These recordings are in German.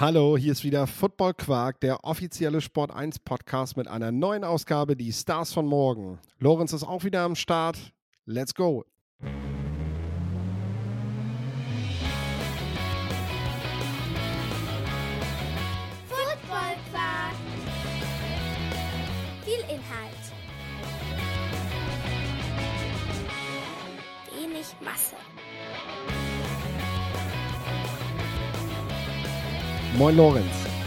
Hallo, hier ist wieder Football Quark, der offizielle Sport 1 Podcast mit einer neuen Ausgabe, die Stars von morgen. Lorenz ist auch wieder am Start. Let's go. Moin Lorenz.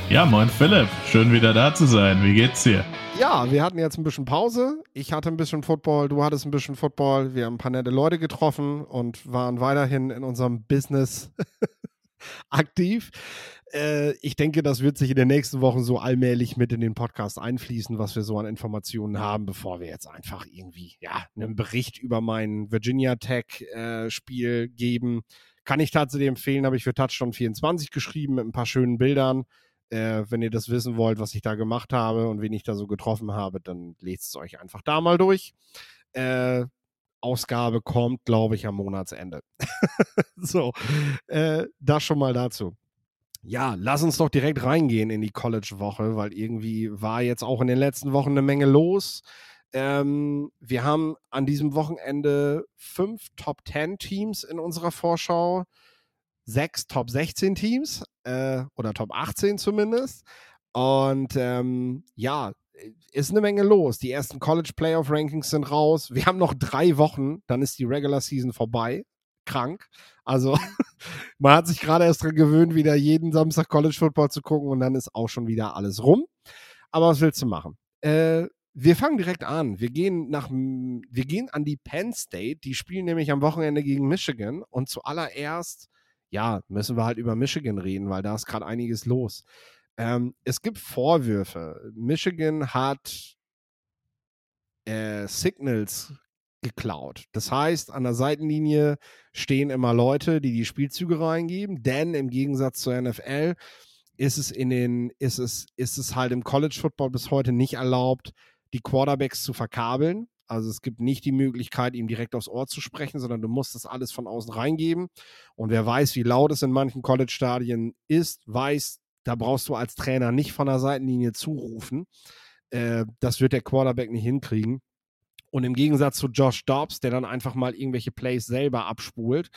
Ja, moin Philipp, schön wieder da zu sein. Wie geht's dir? Ja, wir hatten jetzt ein bisschen Pause. Ich hatte ein bisschen Football, du hattest ein bisschen Football. Wir haben ein paar nette Leute getroffen und waren weiterhin in unserem Business aktiv. Äh, ich denke, das wird sich in den nächsten Wochen so allmählich mit in den Podcast einfließen, was wir so an Informationen haben, bevor wir jetzt einfach irgendwie ja, einen Bericht über mein Virginia Tech äh, Spiel geben. Kann ich tatsächlich empfehlen, habe ich für Touchdown 24 geschrieben mit ein paar schönen Bildern. Äh, wenn ihr das wissen wollt, was ich da gemacht habe und wen ich da so getroffen habe, dann lest es euch einfach da mal durch. Äh, Ausgabe kommt, glaube ich, am Monatsende. so, äh, das schon mal dazu. Ja, lass uns doch direkt reingehen in die College-Woche, weil irgendwie war jetzt auch in den letzten Wochen eine Menge los. Ähm, wir haben an diesem Wochenende fünf Top 10 Teams in unserer Vorschau, sechs Top 16 Teams äh, oder Top 18 zumindest. Und ähm, ja, ist eine Menge los. Die ersten College Playoff Rankings sind raus. Wir haben noch drei Wochen, dann ist die Regular Season vorbei. Krank. Also, man hat sich gerade erst dran gewöhnt, wieder jeden Samstag College Football zu gucken und dann ist auch schon wieder alles rum. Aber was willst du machen? Äh, wir fangen direkt an. Wir gehen nach, wir gehen an die Penn State. Die spielen nämlich am Wochenende gegen Michigan. Und zuallererst, ja, müssen wir halt über Michigan reden, weil da ist gerade einiges los. Ähm, es gibt Vorwürfe. Michigan hat äh, Signals geklaut. Das heißt, an der Seitenlinie stehen immer Leute, die die Spielzüge reingeben, denn im Gegensatz zur NFL ist es in den, ist es, ist es halt im College Football bis heute nicht erlaubt, die Quarterbacks zu verkabeln. Also es gibt nicht die Möglichkeit, ihm direkt aufs Ohr zu sprechen, sondern du musst das alles von außen reingeben. Und wer weiß, wie laut es in manchen College-Stadien ist, weiß, da brauchst du als Trainer nicht von der Seitenlinie zurufen. Äh, das wird der Quarterback nicht hinkriegen. Und im Gegensatz zu Josh Dobbs, der dann einfach mal irgendwelche Plays selber abspult,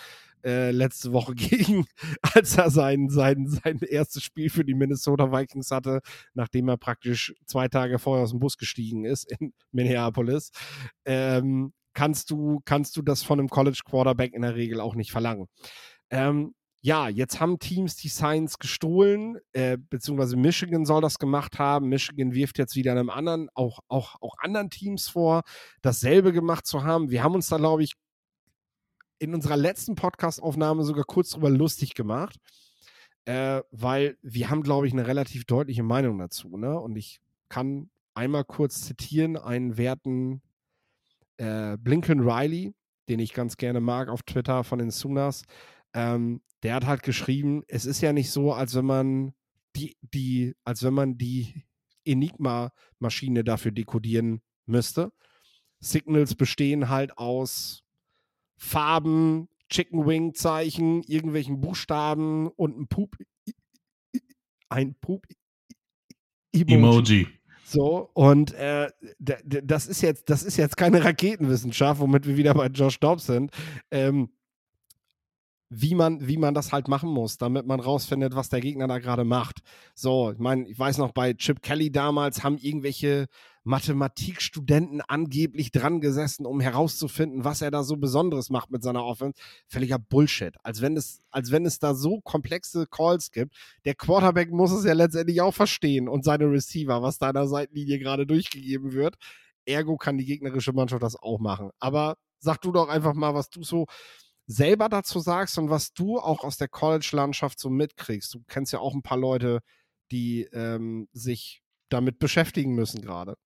äh, letzte Woche gegen, als er sein, sein, sein erstes Spiel für die Minnesota Vikings hatte, nachdem er praktisch zwei Tage vorher aus dem Bus gestiegen ist in Minneapolis, ähm, kannst, du, kannst du das von einem College Quarterback in der Regel auch nicht verlangen. Ähm, ja, jetzt haben Teams die Science gestohlen, äh, beziehungsweise Michigan soll das gemacht haben. Michigan wirft jetzt wieder einem anderen, auch, auch, auch anderen Teams vor, dasselbe gemacht zu haben. Wir haben uns da, glaube ich, in unserer letzten Podcast-Aufnahme sogar kurz drüber lustig gemacht, äh, weil wir haben, glaube ich, eine relativ deutliche Meinung dazu. Ne? Und ich kann einmal kurz zitieren einen werten äh, Blinken Riley, den ich ganz gerne mag auf Twitter von den Sunas. Ähm, der hat halt geschrieben, es ist ja nicht so, als wenn man die, die, als wenn man die Enigma-Maschine dafür dekodieren müsste. Signals bestehen halt aus Farben, Chicken Wing Zeichen, irgendwelchen Buchstaben und ein Pup ein Pup Emoji. Emoji. So, und äh, das ist jetzt, das ist jetzt keine Raketenwissenschaft, womit wir wieder bei Josh Dobbs sind. Ähm, wie man, wie man das halt machen muss, damit man rausfindet, was der Gegner da gerade macht. So, ich meine, ich weiß noch, bei Chip Kelly damals haben irgendwelche Mathematikstudenten angeblich dran gesessen, um herauszufinden, was er da so Besonderes macht mit seiner Offense. Völliger Bullshit. Als wenn es, als wenn es da so komplexe Calls gibt. Der Quarterback muss es ja letztendlich auch verstehen und seine Receiver, was der Seitenlinie gerade durchgegeben wird. Ergo kann die gegnerische Mannschaft das auch machen. Aber sag du doch einfach mal, was du so selber dazu sagst und was du auch aus der College-Landschaft so mitkriegst. Du kennst ja auch ein paar Leute, die ähm, sich damit beschäftigen müssen gerade.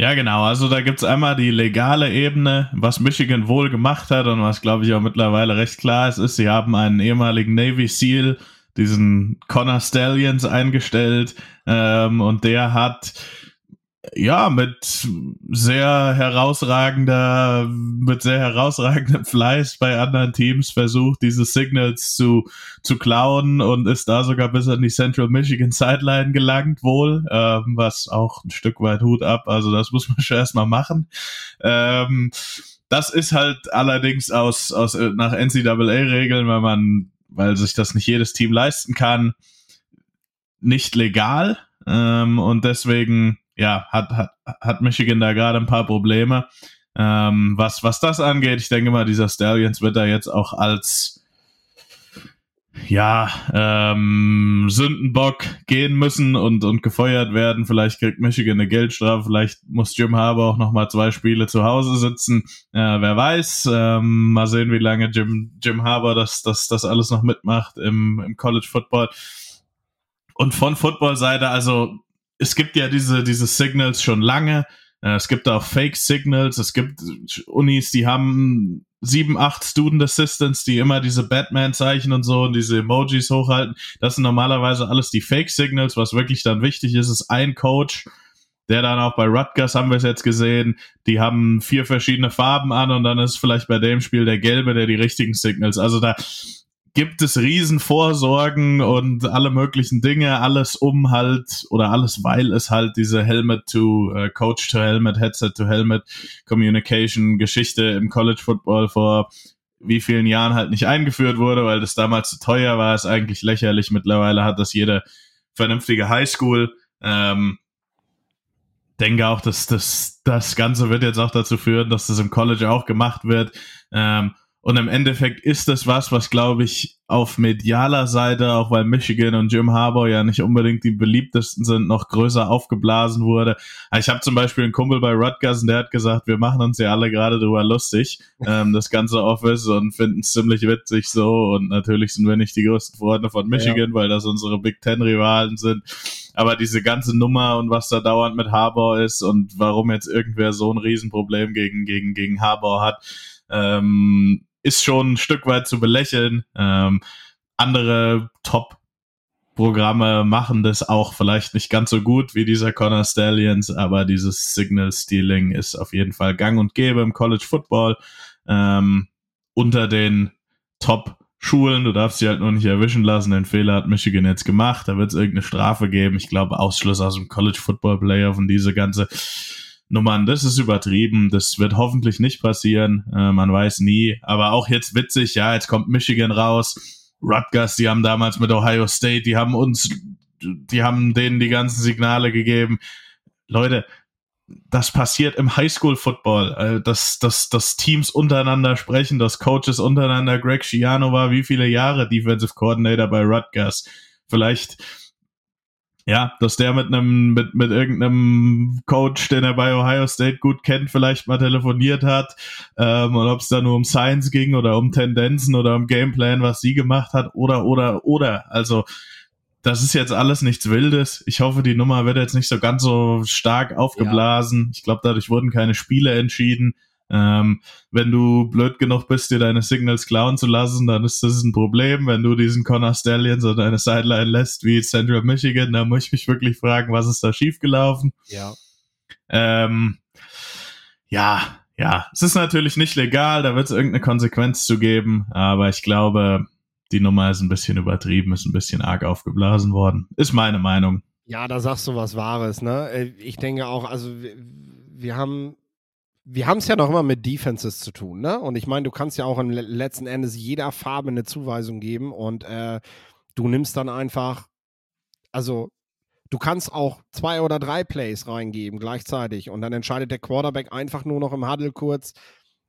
Ja, genau. Also da gibt es einmal die legale Ebene, was Michigan wohl gemacht hat und was, glaube ich, auch mittlerweile recht klar ist, ist, sie haben einen ehemaligen Navy SEAL, diesen Connor Stallions, eingestellt ähm, und der hat ja, mit sehr herausragender, mit sehr herausragendem Fleiß bei anderen Teams versucht, diese Signals zu, zu klauen und ist da sogar bis an die Central Michigan Sideline gelangt wohl, ähm, was auch ein Stück weit Hut ab, also das muss man schon erstmal machen. Ähm, das ist halt allerdings aus, aus nach NCAA-Regeln, weil man, weil sich das nicht jedes Team leisten kann, nicht legal. Ähm, und deswegen ja, hat, hat, hat Michigan da gerade ein paar Probleme. Ähm, was, was das angeht, ich denke mal, dieser Stallions wird da jetzt auch als ja, ähm, Sündenbock gehen müssen und, und gefeuert werden. Vielleicht kriegt Michigan eine Geldstrafe, vielleicht muss Jim Harbour auch nochmal zwei Spiele zu Hause sitzen. Äh, wer weiß. Ähm, mal sehen, wie lange Jim, Jim Harbour das, das, das alles noch mitmacht im, im College Football. Und von Football-Seite, also es gibt ja diese, diese Signals schon lange. Äh, es gibt auch Fake Signals. Es gibt Unis, die haben sieben, acht Student Assistants, die immer diese Batman-Zeichen und so und diese Emojis hochhalten. Das sind normalerweise alles die Fake Signals. Was wirklich dann wichtig ist, ist ein Coach, der dann auch bei Rutgers haben wir es jetzt gesehen, die haben vier verschiedene Farben an und dann ist vielleicht bei dem Spiel der gelbe, der die richtigen Signals. Also da gibt es Riesenvorsorgen und alle möglichen Dinge, alles um halt oder alles, weil es halt diese Helmet to äh, Headset to Helmet Communication Geschichte im College Football vor wie vielen Jahren halt nicht eingeführt wurde, weil das damals zu teuer war, ist eigentlich lächerlich. Mittlerweile hat das jede vernünftige Highschool. Ähm, denke auch, dass das, das Ganze wird jetzt auch dazu führen, dass das im College auch gemacht wird. Ähm, und im Endeffekt ist das was, was glaube ich auf medialer Seite, auch weil Michigan und Jim Harbour ja nicht unbedingt die beliebtesten sind, noch größer aufgeblasen wurde. Ich habe zum Beispiel einen Kumpel bei Rutgers und der hat gesagt, wir machen uns ja alle gerade drüber lustig, ähm, das ganze Office und finden es ziemlich witzig so. Und natürlich sind wir nicht die größten Freunde von Michigan, ja. weil das unsere Big Ten Rivalen sind. Aber diese ganze Nummer und was da dauernd mit Harbour ist und warum jetzt irgendwer so ein Riesenproblem gegen, gegen, gegen Harbour hat, ähm, ist schon ein Stück weit zu belächeln. Ähm, andere Top-Programme machen das auch vielleicht nicht ganz so gut wie dieser Connor Stallions, aber dieses Signal Stealing ist auf jeden Fall gang und gäbe im College Football. Ähm, unter den Top-Schulen, du darfst sie halt nur nicht erwischen lassen. Den Fehler hat Michigan jetzt gemacht. Da wird es irgendeine Strafe geben. Ich glaube, Ausschluss aus dem College Football Playoff und diese ganze Nummern, das ist übertrieben, das wird hoffentlich nicht passieren, äh, man weiß nie, aber auch jetzt witzig, ja, jetzt kommt Michigan raus, Rutgers, die haben damals mit Ohio State, die haben uns, die haben denen die ganzen Signale gegeben. Leute, das passiert im Highschool-Football, äh, dass, dass, dass Teams untereinander sprechen, dass Coaches untereinander, Greg Schiano war wie viele Jahre Defensive Coordinator bei Rutgers, vielleicht ja, dass der mit einem, mit, mit irgendeinem Coach, den er bei Ohio State gut kennt, vielleicht mal telefoniert hat. Ähm, und ob es da nur um Science ging oder um Tendenzen oder um Gameplan, was sie gemacht hat, oder, oder, oder. Also, das ist jetzt alles nichts Wildes. Ich hoffe, die Nummer wird jetzt nicht so ganz so stark aufgeblasen. Ja. Ich glaube, dadurch wurden keine Spiele entschieden. Ähm, wenn du blöd genug bist, dir deine Signals klauen zu lassen, dann ist das ein Problem. Wenn du diesen Connor Stallions an deine Sideline lässt, wie Central Michigan, dann muss ich mich wirklich fragen, was ist da schiefgelaufen? Ja. Ähm, ja, ja, es ist natürlich nicht legal, da wird es irgendeine Konsequenz zu geben, aber ich glaube, die Nummer ist ein bisschen übertrieben, ist ein bisschen arg aufgeblasen worden. Ist meine Meinung. Ja, da sagst du was Wahres, ne? Äh, ich denke auch, also wir, wir haben wir haben es ja noch immer mit Defenses zu tun, ne? Und ich meine, du kannst ja auch im letzten Endes jeder Farbe eine Zuweisung geben und äh, du nimmst dann einfach, also du kannst auch zwei oder drei Plays reingeben gleichzeitig und dann entscheidet der Quarterback einfach nur noch im Huddle kurz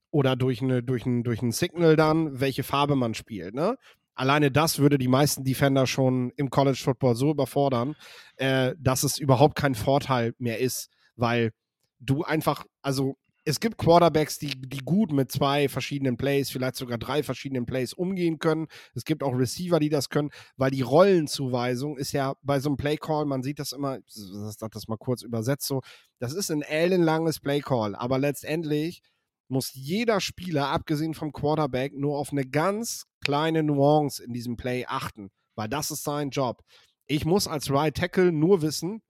oder durch, eine, durch, ein, durch ein Signal dann, welche Farbe man spielt, ne? Alleine das würde die meisten Defender schon im College Football so überfordern, äh, dass es überhaupt kein Vorteil mehr ist, weil du einfach, also es gibt Quarterbacks, die, die gut mit zwei verschiedenen Plays, vielleicht sogar drei verschiedenen Plays umgehen können. Es gibt auch Receiver, die das können, weil die Rollenzuweisung ist ja bei so einem Playcall, man sieht das immer, ich sag das mal kurz übersetzt so, das ist ein ellenlanges Playcall, aber letztendlich muss jeder Spieler, abgesehen vom Quarterback, nur auf eine ganz kleine Nuance in diesem Play achten, weil das ist sein Job. Ich muss als Right Tackle nur wissen,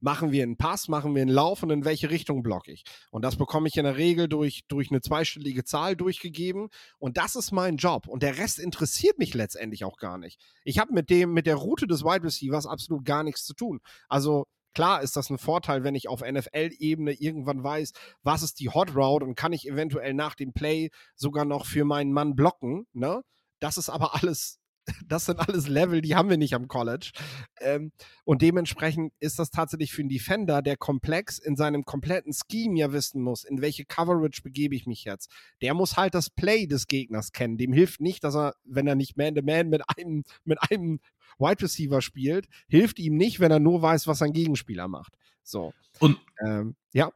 Machen wir einen Pass, machen wir einen Lauf und in welche Richtung blocke ich? Und das bekomme ich in der Regel durch, durch eine zweistellige Zahl durchgegeben. Und das ist mein Job. Und der Rest interessiert mich letztendlich auch gar nicht. Ich habe mit dem, mit der Route des Wide Receivers absolut gar nichts zu tun. Also Klar ist das ein Vorteil, wenn ich auf NFL-Ebene irgendwann weiß, was ist die Hot Route und kann ich eventuell nach dem Play sogar noch für meinen Mann blocken. Ne? Das ist aber alles das sind alles Level, die haben wir nicht am College. Ähm, und dementsprechend ist das tatsächlich für einen Defender, der komplex in seinem kompletten Scheme ja wissen muss, in welche Coverage begebe ich mich jetzt. Der muss halt das Play des Gegners kennen. Dem hilft nicht, dass er, wenn er nicht Man-to-Man -Man mit einem, mit einem Wide Receiver spielt, hilft ihm nicht, wenn er nur weiß, was sein Gegenspieler macht. So. Und ähm, ja.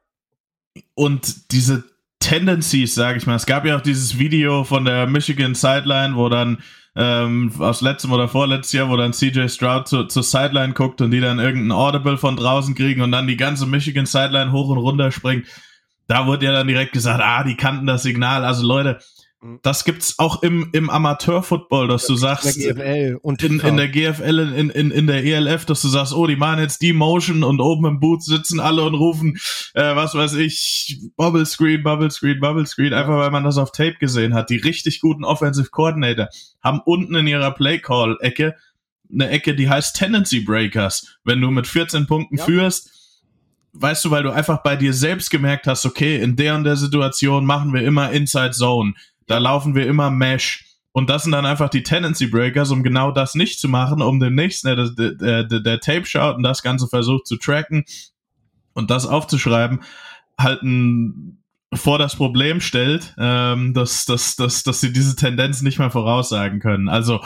Und diese Tendencies, sage ich mal. Es gab ja auch dieses Video von der Michigan Sideline, wo dann ähm, aus letztem oder vorletztes Jahr, wo dann CJ Stroud zu, zur Sideline guckt und die dann irgendein Audible von draußen kriegen und dann die ganze Michigan Sideline hoch und runter springt. Da wurde ja dann direkt gesagt, ah, die kannten das Signal. Also Leute. Das gibt's auch im, im Amateur-Football, dass das du sagst, in der GFL, und in, in der GFL, in, in, in der ELF, dass du sagst, oh, die machen jetzt die Motion und oben im Boot sitzen alle und rufen, äh, was weiß ich, Bubble Screen, Bubble Screen, Bubble Screen, einfach weil man das auf Tape gesehen hat. Die richtig guten Offensive Coordinator haben unten in ihrer Play Call Ecke eine Ecke, die heißt Tendency Breakers. Wenn du mit 14 Punkten ja. führst, weißt du, weil du einfach bei dir selbst gemerkt hast, okay, in der und der Situation machen wir immer Inside Zone da laufen wir immer Mesh. Und das sind dann einfach die Tendency Breakers, um genau das nicht zu machen, um den nächsten, der, der, der, der Tape schaut und das Ganze versucht zu tracken und das aufzuschreiben, halt ein, vor das Problem stellt, ähm, dass, dass, dass, dass sie diese Tendenz nicht mehr voraussagen können. Also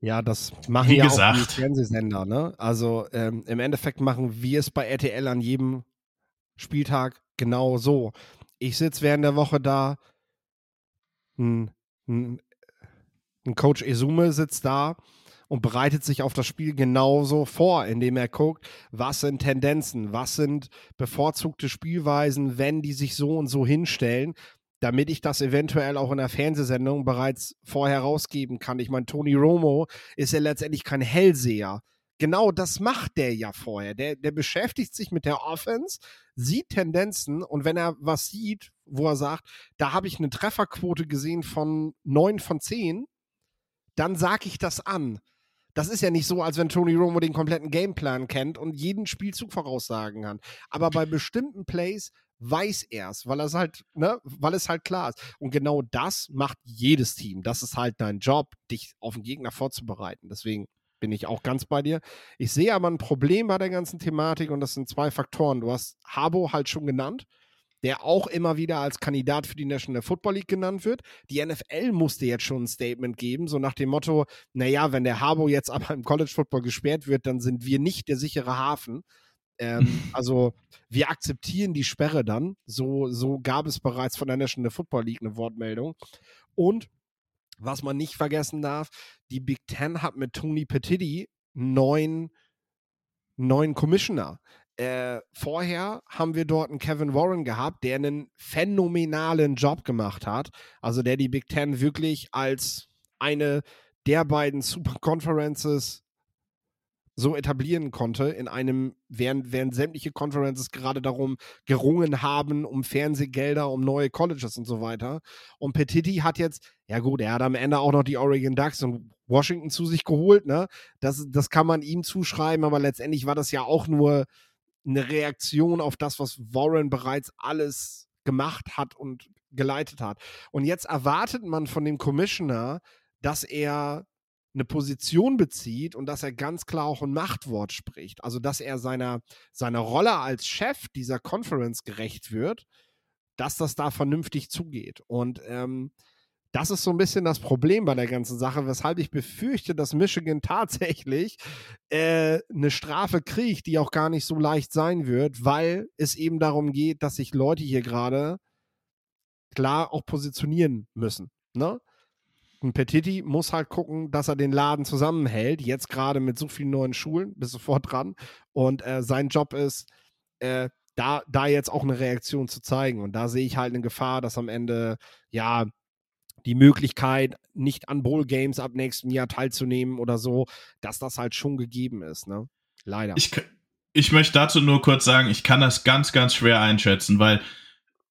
ja, das machen Wie ja gesagt. auch die Fernsehsender. Ne? Also ähm, im Endeffekt machen wir es bei RTL an jedem Spieltag genau so. Ich sitze während der Woche da, ein, ein, ein Coach Esume sitzt da und bereitet sich auf das Spiel genauso vor, indem er guckt, was sind Tendenzen, was sind bevorzugte Spielweisen, wenn die sich so und so hinstellen, damit ich das eventuell auch in der Fernsehsendung bereits vorher rausgeben kann. Ich meine, Tony Romo ist ja letztendlich kein Hellseher genau das macht der ja vorher. Der, der beschäftigt sich mit der Offense, sieht Tendenzen und wenn er was sieht, wo er sagt, da habe ich eine Trefferquote gesehen von 9 von 10, dann sage ich das an. Das ist ja nicht so, als wenn Tony Romo den kompletten Gameplan kennt und jeden Spielzug voraussagen kann. Aber bei bestimmten Plays weiß er es, weil halt, ne, weil es halt klar ist. Und genau das macht jedes Team. Das ist halt dein Job, dich auf den Gegner vorzubereiten. Deswegen bin ich auch ganz bei dir. Ich sehe aber ein Problem bei der ganzen Thematik und das sind zwei Faktoren. Du hast Habo halt schon genannt, der auch immer wieder als Kandidat für die National Football League genannt wird. Die NFL musste jetzt schon ein Statement geben, so nach dem Motto, naja, wenn der Habo jetzt aber im College Football gesperrt wird, dann sind wir nicht der sichere Hafen. Ähm, also wir akzeptieren die Sperre dann. So, so gab es bereits von der National Football League eine Wortmeldung. Und was man nicht vergessen darf, die Big Ten hat mit Tony Petitti neun, neuen Commissioner. Äh, vorher haben wir dort einen Kevin Warren gehabt, der einen phänomenalen Job gemacht hat. Also der die Big Ten wirklich als eine der beiden Super Conferences so etablieren konnte in einem, während, während sämtliche Conferences gerade darum gerungen haben, um Fernsehgelder, um neue Colleges und so weiter. Und Petitti hat jetzt, ja gut, er hat am Ende auch noch die Oregon Ducks und Washington zu sich geholt, ne? Das, das kann man ihm zuschreiben, aber letztendlich war das ja auch nur eine Reaktion auf das, was Warren bereits alles gemacht hat und geleitet hat. Und jetzt erwartet man von dem Commissioner, dass er eine Position bezieht und dass er ganz klar auch ein Machtwort spricht. Also, dass er seiner, seiner Rolle als Chef dieser Conference gerecht wird, dass das da vernünftig zugeht. Und ähm, das ist so ein bisschen das Problem bei der ganzen Sache, weshalb ich befürchte, dass Michigan tatsächlich äh, eine Strafe kriegt, die auch gar nicht so leicht sein wird, weil es eben darum geht, dass sich Leute hier gerade klar auch positionieren müssen. Ne? Ein Petiti muss halt gucken, dass er den Laden zusammenhält. Jetzt gerade mit so vielen neuen Schulen, bist sofort dran. Und äh, sein Job ist, äh, da, da jetzt auch eine Reaktion zu zeigen. Und da sehe ich halt eine Gefahr, dass am Ende, ja, die Möglichkeit, nicht an Bowl Games ab nächstem Jahr teilzunehmen oder so, dass das halt schon gegeben ist, ne? Leider. Ich, ich möchte dazu nur kurz sagen, ich kann das ganz, ganz schwer einschätzen, weil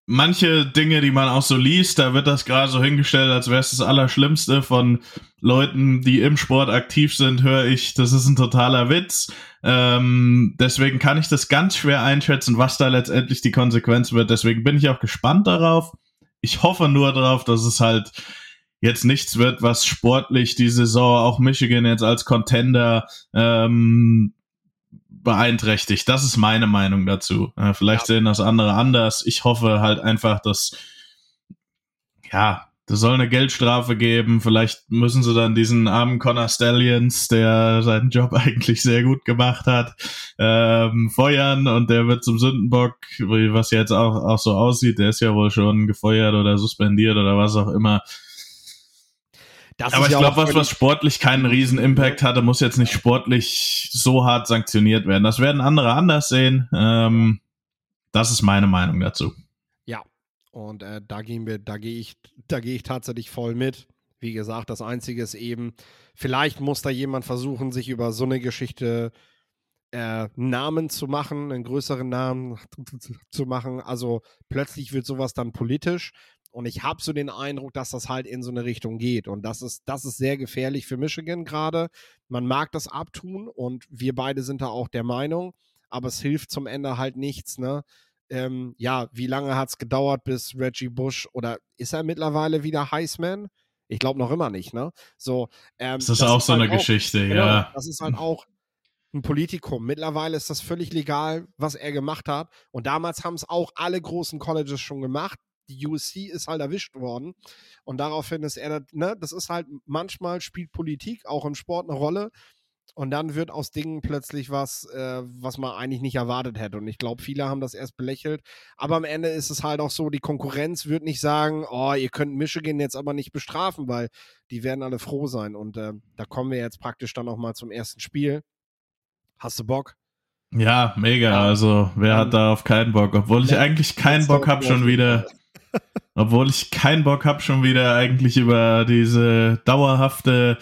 manche Dinge, die man auch so liest, da wird das gerade so hingestellt, als wäre es das Allerschlimmste von Leuten, die im Sport aktiv sind, höre ich, das ist ein totaler Witz. Ähm, deswegen kann ich das ganz schwer einschätzen, was da letztendlich die Konsequenz wird. Deswegen bin ich auch gespannt darauf. Ich hoffe nur darauf, dass es halt jetzt nichts wird, was sportlich die Saison auch Michigan jetzt als Contender ähm, beeinträchtigt. Das ist meine Meinung dazu. Äh, vielleicht ja. sehen das andere anders. Ich hoffe halt einfach, dass ja, das soll eine Geldstrafe geben. Vielleicht müssen sie dann diesen armen Connor Stallions, der seinen Job eigentlich sehr gut gemacht hat, ähm, feuern und der wird zum Sündenbock, was jetzt auch, auch so aussieht. Der ist ja wohl schon gefeuert oder suspendiert oder was auch immer. Das Aber ich glaube, was, was sportlich keinen riesen Impact hatte, muss jetzt nicht sportlich so hart sanktioniert werden. Das werden andere anders sehen. Ähm, das ist meine Meinung dazu. Ja, und äh, da gehen wir, da gehe ich, da gehe ich tatsächlich voll mit. Wie gesagt, das Einzige ist eben, vielleicht muss da jemand versuchen, sich über so eine Geschichte äh, Namen zu machen, einen größeren Namen zu machen. Also plötzlich wird sowas dann politisch und ich habe so den Eindruck, dass das halt in so eine Richtung geht. Und das ist, das ist sehr gefährlich für Michigan gerade. Man mag das abtun und wir beide sind da auch der Meinung, aber es hilft zum Ende halt nichts, ne? Ähm, ja, wie lange hat es gedauert, bis Reggie Bush oder ist er mittlerweile wieder Heisman? Ich glaube noch immer nicht, ne? So, ähm, das ist das auch ist so halt eine auch, Geschichte, genau, ja. Das ist halt auch ein Politikum. Mittlerweile ist das völlig legal, was er gemacht hat. Und damals haben es auch alle großen Colleges schon gemacht die USC ist halt erwischt worden. Und daraufhin ist er, ne, das ist halt, manchmal spielt Politik auch im Sport eine Rolle. Und dann wird aus Dingen plötzlich was, äh, was man eigentlich nicht erwartet hätte. Und ich glaube, viele haben das erst belächelt. Aber am Ende ist es halt auch so, die Konkurrenz wird nicht sagen, oh, ihr könnt Michigan jetzt aber nicht bestrafen, weil die werden alle froh sein. Und äh, da kommen wir jetzt praktisch dann auch mal zum ersten Spiel. Hast du Bock? Ja, mega. Ja. Also, wer hat da auf keinen Bock? Obwohl ich eigentlich keinen Bock habe, schon wieder obwohl ich keinen Bock habe, schon wieder eigentlich über diese dauerhafte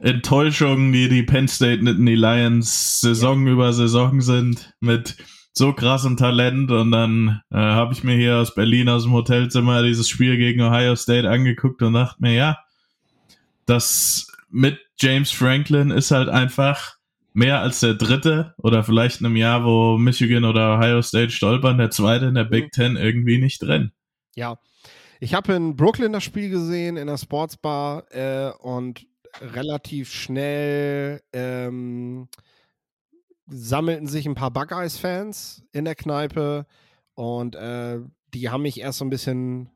Enttäuschung, die die Penn State Nittany Lions Saison ja. über Saison sind, mit so krassem Talent. Und dann äh, habe ich mir hier aus Berlin aus dem Hotelzimmer dieses Spiel gegen Ohio State angeguckt und dachte mir, ja, das mit James Franklin ist halt einfach mehr als der dritte oder vielleicht in einem Jahr, wo Michigan oder Ohio State stolpern, der zweite in der Big mhm. Ten irgendwie nicht drin. Ja, ich habe in Brooklyn das Spiel gesehen, in der Sportsbar äh, und relativ schnell ähm, sammelten sich ein paar Buckeyes-Fans in der Kneipe und äh, die haben mich erst so ein bisschen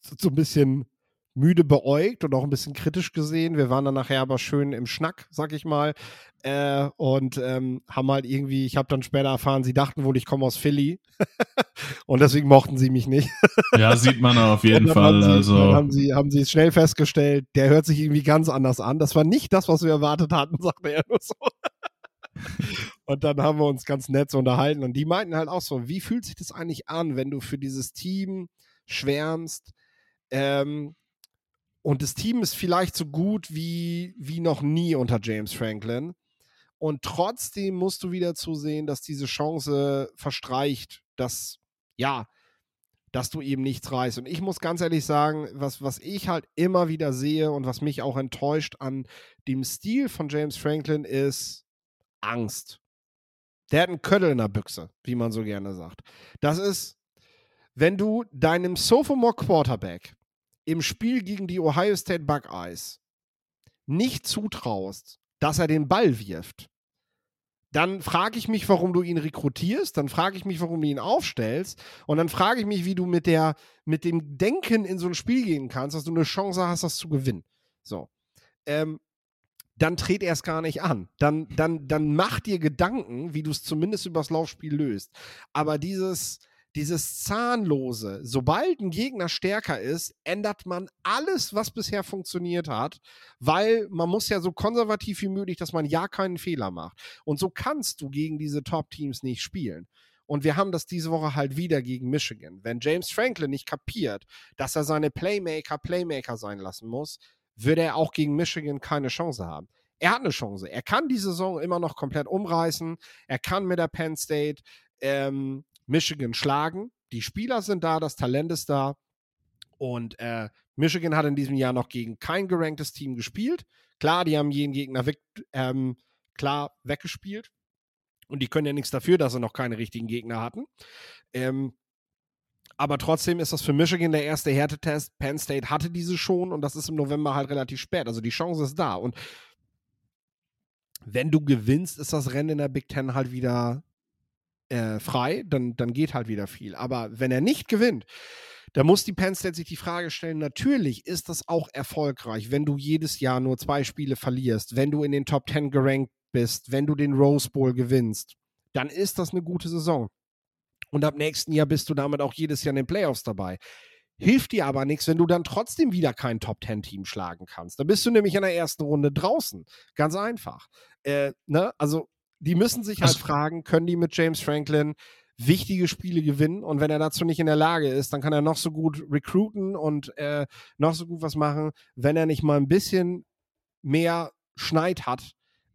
so ein bisschen müde beäugt und auch ein bisschen kritisch gesehen. Wir waren dann nachher aber schön im Schnack, sag ich mal. Äh, und ähm, haben halt irgendwie, ich habe dann später erfahren, sie dachten wohl, ich komme aus Philly. und deswegen mochten sie mich nicht. ja, sieht man auf jeden Fall. Sie, also. Haben sie, haben sie schnell festgestellt, der hört sich irgendwie ganz anders an. Das war nicht das, was wir erwartet hatten, sagte er nur so. und dann haben wir uns ganz nett so unterhalten. Und die meinten halt auch so, wie fühlt sich das eigentlich an, wenn du für dieses Team schwärmst? Ähm, und das Team ist vielleicht so gut wie, wie noch nie unter James Franklin. Und trotzdem musst du wieder zusehen, dass diese Chance verstreicht, dass, ja, dass du eben nichts reißt. Und ich muss ganz ehrlich sagen, was, was ich halt immer wieder sehe und was mich auch enttäuscht an dem Stil von James Franklin ist Angst. Der hat einen Köttel in der Büchse, wie man so gerne sagt. Das ist, wenn du deinem Sophomore Quarterback im Spiel gegen die Ohio State Buckeyes nicht zutraust, dass er den Ball wirft, dann frage ich mich, warum du ihn rekrutierst, dann frage ich mich, warum du ihn aufstellst und dann frage ich mich, wie du mit der mit dem Denken in so ein Spiel gehen kannst, dass du eine Chance hast, das zu gewinnen. So. Ähm, dann dreht er es gar nicht an. Dann, dann, dann mach dir Gedanken, wie du es zumindest übers Laufspiel löst. Aber dieses, dieses Zahnlose, sobald ein Gegner stärker ist, ändert man alles, was bisher funktioniert hat, weil man muss ja so konservativ wie möglich, dass man ja keinen Fehler macht. Und so kannst du gegen diese Top-Teams nicht spielen. Und wir haben das diese Woche halt wieder gegen Michigan. Wenn James Franklin nicht kapiert, dass er seine Playmaker Playmaker sein lassen muss, würde er auch gegen Michigan keine Chance haben. er hat eine Chance. Er kann die Saison immer noch komplett umreißen. Er kann mit der Penn State ähm, Michigan schlagen. Die Spieler sind da, das Talent ist da. Und äh, Michigan hat in diesem Jahr noch gegen kein geranktes Team gespielt. Klar, die haben jeden Gegner weg, ähm, klar weggespielt. Und die können ja nichts dafür, dass sie noch keine richtigen Gegner hatten. Ähm, aber trotzdem ist das für Michigan der erste Härtetest. Penn State hatte diese schon und das ist im November halt relativ spät. Also die Chance ist da. Und wenn du gewinnst, ist das Rennen in der Big Ten halt wieder äh, frei. Dann, dann geht halt wieder viel. Aber wenn er nicht gewinnt, da muss die Penn State sich die Frage stellen, natürlich ist das auch erfolgreich, wenn du jedes Jahr nur zwei Spiele verlierst, wenn du in den Top Ten gerankt bist, wenn du den Rose Bowl gewinnst, dann ist das eine gute Saison. Und ab nächsten Jahr bist du damit auch jedes Jahr in den Playoffs dabei. Hilft dir aber nichts, wenn du dann trotzdem wieder kein Top Ten Team schlagen kannst. Da bist du nämlich in der ersten Runde draußen. Ganz einfach. Äh, ne? Also, die müssen sich halt also, fragen, können die mit James Franklin wichtige Spiele gewinnen. Und wenn er dazu nicht in der Lage ist, dann kann er noch so gut recruiten und äh, noch so gut was machen. Wenn er nicht mal ein bisschen mehr Schneid hat,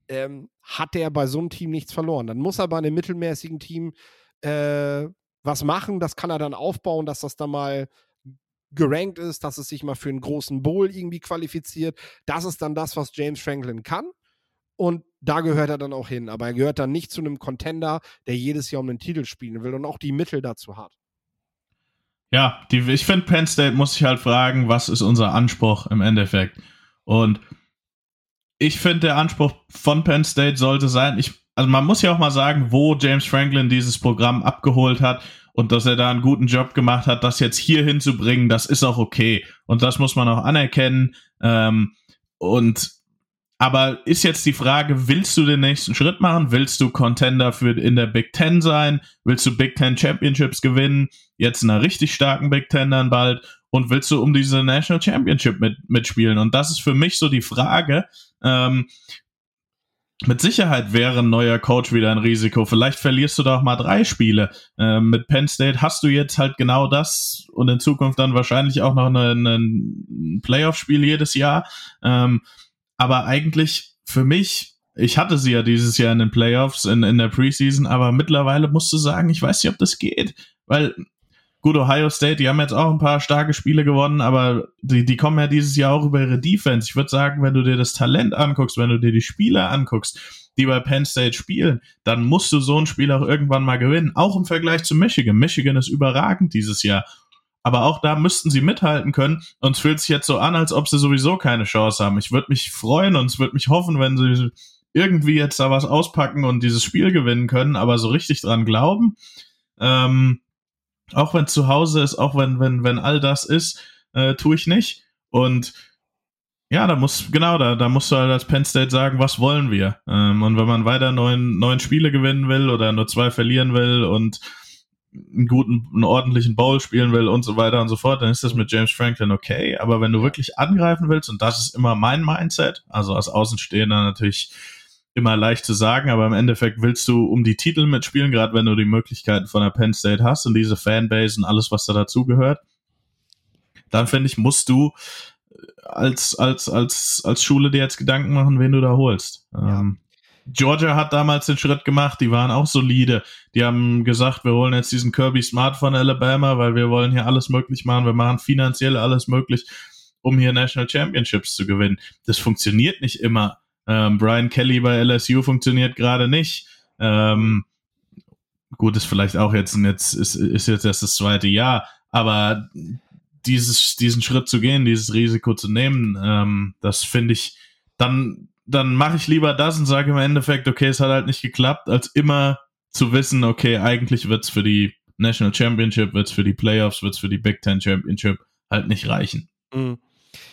ähm, hat er bei so einem Team nichts verloren. Dann muss er bei einem mittelmäßigen Team äh, was machen. Das kann er dann aufbauen, dass das dann mal gerankt ist, dass es sich mal für einen großen Bowl irgendwie qualifiziert. Das ist dann das, was James Franklin kann. Und da gehört er dann auch hin. Aber er gehört dann nicht zu einem Contender, der jedes Jahr um den Titel spielen will und auch die Mittel dazu hat. Ja, die, ich finde, Penn State muss sich halt fragen, was ist unser Anspruch im Endeffekt? Und ich finde, der Anspruch von Penn State sollte sein, ich, also man muss ja auch mal sagen, wo James Franklin dieses Programm abgeholt hat und dass er da einen guten Job gemacht hat, das jetzt hier hinzubringen, das ist auch okay. Und das muss man auch anerkennen. Ähm, und aber ist jetzt die Frage, willst du den nächsten Schritt machen? Willst du Contender für in der Big Ten sein? Willst du Big Ten Championships gewinnen? Jetzt in einer richtig starken Big Ten dann bald? Und willst du um diese National Championship mit, mitspielen? Und das ist für mich so die Frage. Ähm, mit Sicherheit wäre ein neuer Coach wieder ein Risiko. Vielleicht verlierst du da auch mal drei Spiele. Ähm, mit Penn State hast du jetzt halt genau das und in Zukunft dann wahrscheinlich auch noch ein Playoff-Spiel jedes Jahr. Ähm, aber eigentlich für mich, ich hatte sie ja dieses Jahr in den Playoffs, in, in der Preseason, aber mittlerweile musst du sagen, ich weiß nicht, ob das geht, weil gut, Ohio State, die haben jetzt auch ein paar starke Spiele gewonnen, aber die, die kommen ja dieses Jahr auch über ihre Defense. Ich würde sagen, wenn du dir das Talent anguckst, wenn du dir die Spieler anguckst, die bei Penn State spielen, dann musst du so ein Spiel auch irgendwann mal gewinnen. Auch im Vergleich zu Michigan. Michigan ist überragend dieses Jahr. Aber auch da müssten sie mithalten können. Und es fühlt sich jetzt so an, als ob sie sowieso keine Chance haben. Ich würde mich freuen und es würde mich hoffen, wenn sie irgendwie jetzt da was auspacken und dieses Spiel gewinnen können, aber so richtig dran glauben. Ähm, auch wenn zu Hause ist, auch wenn, wenn, wenn all das ist, äh, tue ich nicht. Und ja, da muss, genau, da, da musst du halt als Penn State sagen, was wollen wir? Ähm, und wenn man weiter neun, neun Spiele gewinnen will oder nur zwei verlieren will und einen guten, einen ordentlichen Bowl spielen will und so weiter und so fort, dann ist das mit James Franklin okay. Aber wenn du wirklich angreifen willst, und das ist immer mein Mindset, also als Außenstehender natürlich immer leicht zu sagen, aber im Endeffekt willst du um die Titel mitspielen, gerade wenn du die Möglichkeiten von der Penn State hast und diese Fanbase und alles, was da dazugehört, dann finde ich, musst du als, als, als, als Schule dir jetzt Gedanken machen, wen du da holst. Ja. Ähm, Georgia hat damals den Schritt gemacht, die waren auch solide. Die haben gesagt, wir holen jetzt diesen Kirby Smart von Alabama, weil wir wollen hier alles möglich machen. Wir machen finanziell alles möglich, um hier National Championships zu gewinnen. Das funktioniert nicht immer. Ähm, Brian Kelly bei LSU funktioniert gerade nicht. Ähm, gut, ist vielleicht auch jetzt, jetzt ist, ist jetzt erst das zweite Jahr, aber dieses, diesen Schritt zu gehen, dieses Risiko zu nehmen, ähm, das finde ich dann dann mache ich lieber das und sage im Endeffekt, okay, es hat halt nicht geklappt, als immer zu wissen, okay, eigentlich wird's für die National Championship, wird's für die Playoffs, wird's für die Big Ten Championship halt nicht reichen. Mhm.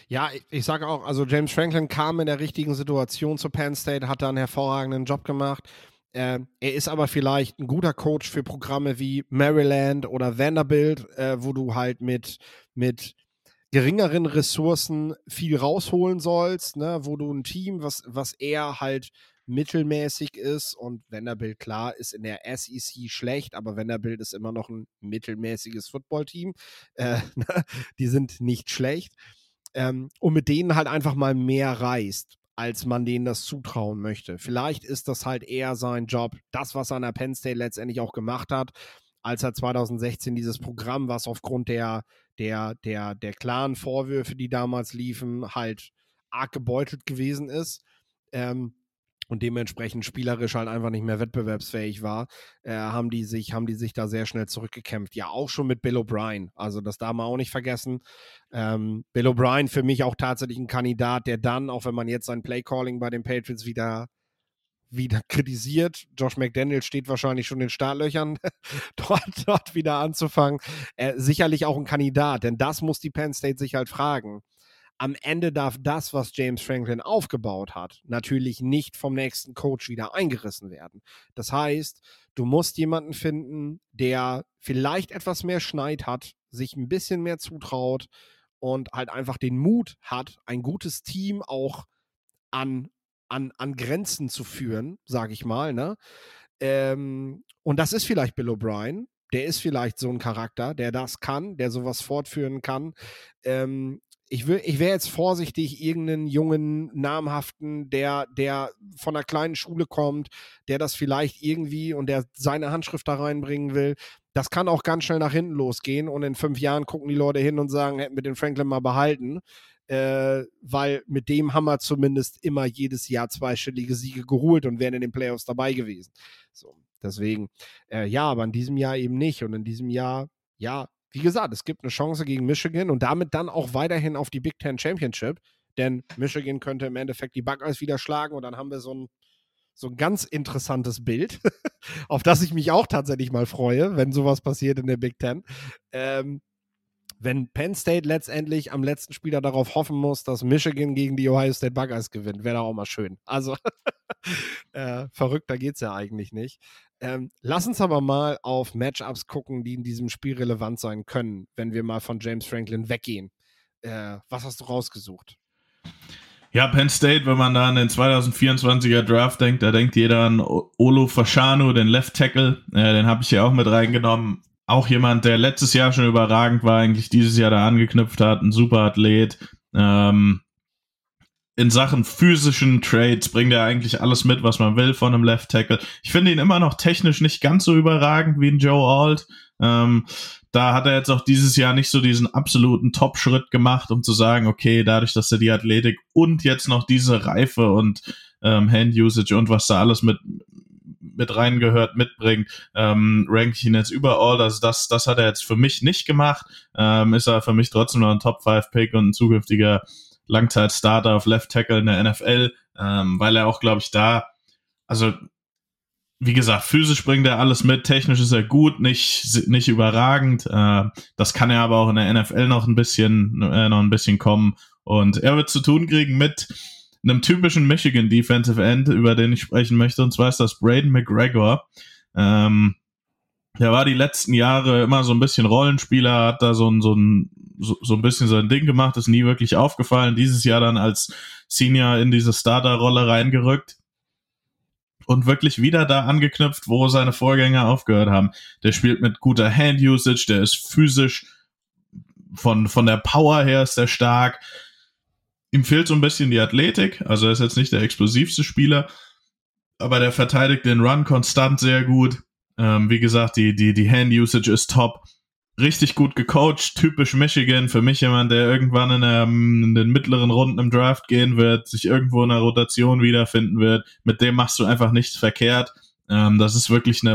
Ja, ich, ich sage auch, also James Franklin kam in der richtigen Situation zu Penn State, hat da einen hervorragenden Job gemacht. Äh, er ist aber vielleicht ein guter Coach für Programme wie Maryland oder Vanderbilt, äh, wo du halt mit, mit geringeren Ressourcen viel rausholen sollst, ne, wo du ein Team, was, was eher halt mittelmäßig ist und Vanderbilt, klar, ist in der SEC schlecht, aber Vanderbilt ist immer noch ein mittelmäßiges Footballteam. Äh, ne, die sind nicht schlecht. Ähm, und mit denen halt einfach mal mehr reist. als man denen das zutrauen möchte. Vielleicht ist das halt eher sein Job, das, was er an der Penn State letztendlich auch gemacht hat, als er 2016 dieses Programm, was aufgrund der, der, der, der klaren Vorwürfe, die damals liefen, halt arg gebeutelt gewesen ist. Ähm, und dementsprechend spielerisch halt einfach nicht mehr wettbewerbsfähig war, äh, haben die sich, haben die sich da sehr schnell zurückgekämpft. Ja, auch schon mit Bill O'Brien. Also das darf man auch nicht vergessen. Ähm, Bill O'Brien für mich auch tatsächlich ein Kandidat, der dann, auch wenn man jetzt sein Playcalling bei den Patriots wieder wieder kritisiert. Josh McDaniel steht wahrscheinlich schon in den Startlöchern, dort, dort wieder anzufangen. Äh, sicherlich auch ein Kandidat, denn das muss die Penn State sich halt fragen am Ende darf das, was James Franklin aufgebaut hat, natürlich nicht vom nächsten Coach wieder eingerissen werden. Das heißt, du musst jemanden finden, der vielleicht etwas mehr Schneid hat, sich ein bisschen mehr zutraut und halt einfach den Mut hat, ein gutes Team auch an, an, an Grenzen zu führen, sage ich mal. Ne? Ähm, und das ist vielleicht Bill O'Brien. Der ist vielleicht so ein Charakter, der das kann, der sowas fortführen kann. Ähm, ich, ich wäre jetzt vorsichtig, irgendeinen jungen, namhaften, der, der von einer kleinen Schule kommt, der das vielleicht irgendwie und der seine Handschrift da reinbringen will. Das kann auch ganz schnell nach hinten losgehen und in fünf Jahren gucken die Leute hin und sagen, hätten wir den Franklin mal behalten. Äh, weil mit dem haben wir zumindest immer jedes Jahr zweistellige Siege geholt und wären in den Playoffs dabei gewesen. So, deswegen, äh, ja, aber in diesem Jahr eben nicht. Und in diesem Jahr, ja, wie gesagt, es gibt eine Chance gegen Michigan und damit dann auch weiterhin auf die Big Ten Championship. Denn Michigan könnte im Endeffekt die Buckeyes wieder schlagen und dann haben wir so ein, so ein ganz interessantes Bild, auf das ich mich auch tatsächlich mal freue, wenn sowas passiert in der Big Ten. Ähm, wenn Penn State letztendlich am letzten Spieler darauf hoffen muss, dass Michigan gegen die Ohio State Buckeyes gewinnt, wäre auch mal schön. Also äh, geht es ja eigentlich nicht. Ähm, lass uns aber mal auf Matchups gucken, die in diesem Spiel relevant sein können, wenn wir mal von James Franklin weggehen. Äh, was hast du rausgesucht? Ja, Penn State, wenn man da an den 2024er Draft denkt, da denkt jeder an Olo Fasciano, den Left Tackle. Äh, den habe ich hier auch mit reingenommen. Auch jemand, der letztes Jahr schon überragend war, eigentlich dieses Jahr da angeknüpft hat, ein super Athlet. Ähm, in Sachen physischen Trades bringt er eigentlich alles mit, was man will von einem Left Tackle. Ich finde ihn immer noch technisch nicht ganz so überragend wie ein Joe Alt. Ähm, da hat er jetzt auch dieses Jahr nicht so diesen absoluten Top-Schritt gemacht, um zu sagen, okay, dadurch, dass er die Athletik und jetzt noch diese Reife und ähm, Hand-Usage und was da alles mit mit reingehört, mitbringt, ähm, rank ich ihn jetzt überall. Also das, das hat er jetzt für mich nicht gemacht. Ähm, ist er für mich trotzdem noch ein Top-5-Pick und ein zukünftiger Langzeit-Starter auf Left Tackle in der NFL, ähm, weil er auch, glaube ich, da, also wie gesagt, physisch bringt er alles mit, technisch ist er gut, nicht, nicht überragend. Äh, das kann er aber auch in der NFL noch ein bisschen, äh, noch ein bisschen kommen. Und er wird zu tun kriegen mit einem typischen Michigan Defensive End, über den ich sprechen möchte, und zwar ist das Braden McGregor. Ähm, der war die letzten Jahre immer so ein bisschen Rollenspieler, hat da so ein, so ein, so, ein bisschen sein Ding gemacht, ist nie wirklich aufgefallen. Dieses Jahr dann als Senior in diese Starter-Rolle reingerückt und wirklich wieder da angeknüpft, wo seine Vorgänger aufgehört haben. Der spielt mit guter Hand-Usage, der ist physisch, von, von der Power her ist er stark. Ihm fehlt so ein bisschen die Athletik, also er ist jetzt nicht der explosivste Spieler, aber der verteidigt den Run konstant sehr gut ähm, wie gesagt, die, die, die Hand-Usage ist top. Richtig gut gecoacht, typisch Michigan. Für mich jemand, der irgendwann in, der, in den mittleren Runden im Draft gehen wird, sich irgendwo in der Rotation wiederfinden wird. Mit dem machst du einfach nichts verkehrt. Ähm, das ist wirklich eine,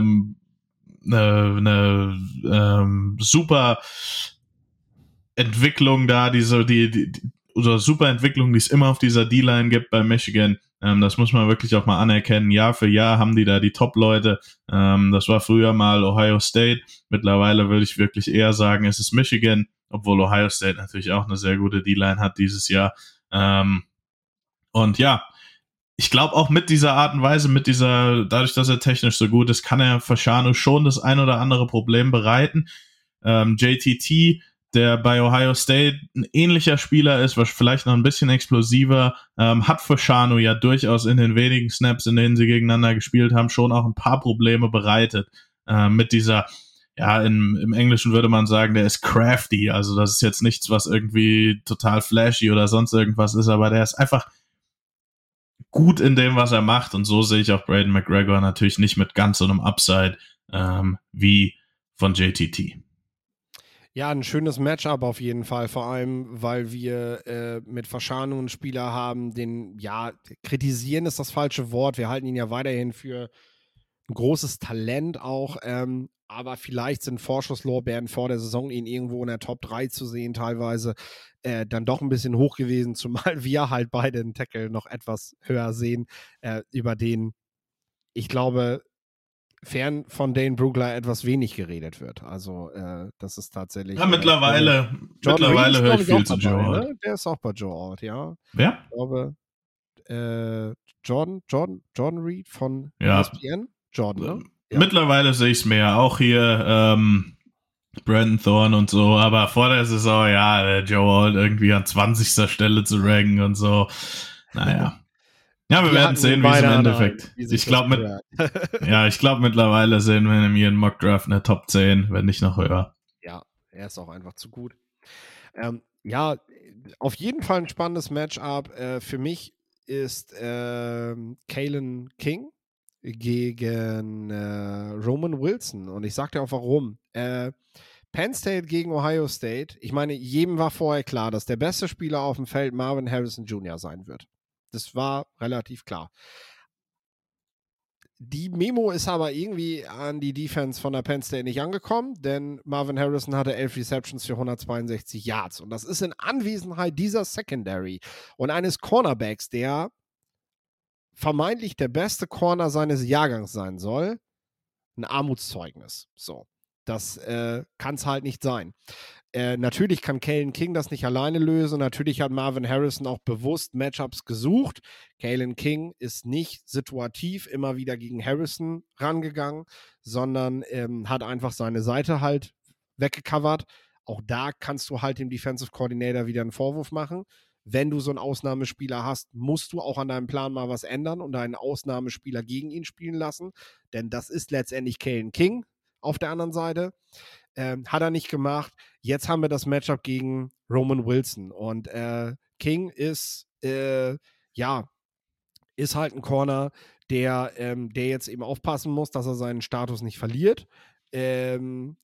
eine, eine ähm, super Entwicklung da, diese, die, die, oder super Entwicklung, die es immer auf dieser D-Line gibt bei Michigan. Ähm, das muss man wirklich auch mal anerkennen. Jahr für Jahr haben die da die Top-Leute. Ähm, das war früher mal Ohio State. Mittlerweile würde ich wirklich eher sagen, es ist Michigan, obwohl Ohio State natürlich auch eine sehr gute D-Line hat dieses Jahr. Ähm, und ja, ich glaube auch mit dieser Art und Weise, mit dieser, dadurch, dass er technisch so gut ist, kann er Faschano schon das ein oder andere Problem bereiten. Ähm, JTT der bei Ohio State ein ähnlicher Spieler ist, was vielleicht noch ein bisschen explosiver, ähm, hat für Shano ja durchaus in den wenigen Snaps, in denen sie gegeneinander gespielt haben, schon auch ein paar Probleme bereitet. Äh, mit dieser, ja, in, im Englischen würde man sagen, der ist crafty. Also das ist jetzt nichts, was irgendwie total flashy oder sonst irgendwas ist, aber der ist einfach gut in dem, was er macht. Und so sehe ich auch Braden McGregor natürlich nicht mit ganz so einem Upside ähm, wie von JTT. Ja, ein schönes Matchup auf jeden Fall, vor allem, weil wir äh, mit Verschanung einen Spieler haben, den, ja, kritisieren ist das falsche Wort. Wir halten ihn ja weiterhin für ein großes Talent auch, ähm, aber vielleicht sind Vorschusslorbeeren vor der Saison, ihn irgendwo in der Top 3 zu sehen, teilweise äh, dann doch ein bisschen hoch gewesen, zumal wir halt beide den Tackle noch etwas höher sehen, äh, über den ich glaube, fern von Dane Brugler etwas wenig geredet wird. Also, äh, das ist tatsächlich. Ja, mittlerweile, äh, mittlerweile höre ich viel zu Joe ne? Der ist auch bei Joe Out, ja. Wer? Ich glaube, äh, Jordan, Jordan, Jordan Reed von ja. ESPN. Jordan, ne? Ja. Mittlerweile sehe ich es mehr. Auch hier ähm, Brandon Thorne und so. Aber vor der Saison, ja, Joe Alt irgendwie an 20. Stelle zu ranken und so. Naja. Ja, wir, wir werden sehen, wie es im Endeffekt. Ich glaube mit, ja, ich glaube mittlerweile sehen wir in ihren Mock Draft eine Top 10, wenn nicht noch höher. Ja, er ist auch einfach zu gut. Ähm, ja, auf jeden Fall ein spannendes Matchup. Äh, für mich ist äh, Kalen King gegen äh, Roman Wilson. Und ich sag dir auch warum. Äh, Penn State gegen Ohio State. Ich meine, jedem war vorher klar, dass der beste Spieler auf dem Feld Marvin Harrison Jr. sein wird. Das war relativ klar. Die Memo ist aber irgendwie an die Defense von der Penn State nicht angekommen, denn Marvin Harrison hatte elf Receptions für 162 Yards. Und das ist in Anwesenheit dieser Secondary und eines Cornerbacks, der vermeintlich der beste Corner seines Jahrgangs sein soll, ein Armutszeugnis. So. Das äh, kann es halt nicht sein. Äh, natürlich kann Kalen King das nicht alleine lösen. Natürlich hat Marvin Harrison auch bewusst Matchups gesucht. Kalen King ist nicht situativ immer wieder gegen Harrison rangegangen, sondern ähm, hat einfach seine Seite halt weggecovert. Auch da kannst du halt dem Defensive Coordinator wieder einen Vorwurf machen. Wenn du so einen Ausnahmespieler hast, musst du auch an deinem Plan mal was ändern und einen Ausnahmespieler gegen ihn spielen lassen. Denn das ist letztendlich Kalen King auf der anderen Seite. Ähm, hat er nicht gemacht. Jetzt haben wir das Matchup gegen Roman Wilson. Und äh, King ist, äh, ja, ist halt ein Corner, der, ähm, der jetzt eben aufpassen muss, dass er seinen Status nicht verliert. Ähm,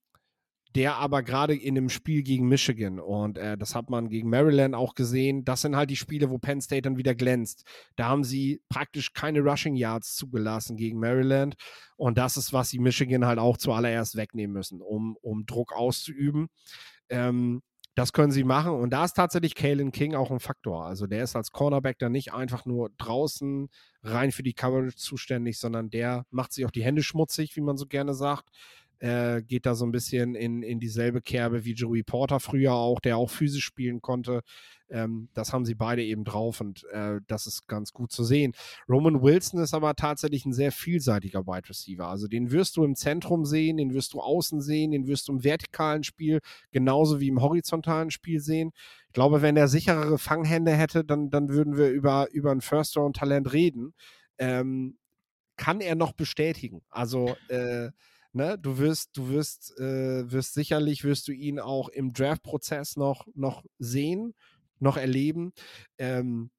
der aber gerade in dem Spiel gegen Michigan und äh, das hat man gegen Maryland auch gesehen, das sind halt die Spiele, wo Penn State dann wieder glänzt. Da haben sie praktisch keine Rushing Yards zugelassen gegen Maryland und das ist, was sie Michigan halt auch zuallererst wegnehmen müssen, um, um Druck auszuüben. Ähm, das können sie machen und da ist tatsächlich Kalen King auch ein Faktor. Also der ist als Cornerback dann nicht einfach nur draußen rein für die Coverage zuständig, sondern der macht sich auch die Hände schmutzig, wie man so gerne sagt geht da so ein bisschen in, in dieselbe Kerbe wie Joey Porter früher auch, der auch physisch spielen konnte. Ähm, das haben sie beide eben drauf und äh, das ist ganz gut zu sehen. Roman Wilson ist aber tatsächlich ein sehr vielseitiger Wide Receiver. Also den wirst du im Zentrum sehen, den wirst du außen sehen, den wirst du im vertikalen Spiel genauso wie im horizontalen Spiel sehen. Ich glaube, wenn er sicherere Fanghände hätte, dann, dann würden wir über, über ein First-Round-Talent reden. Ähm, kann er noch bestätigen. Also äh, Ne, du wirst, du wirst, äh, wirst sicherlich wirst du ihn auch im Draft-Prozess noch, noch sehen, noch erleben. Ähm,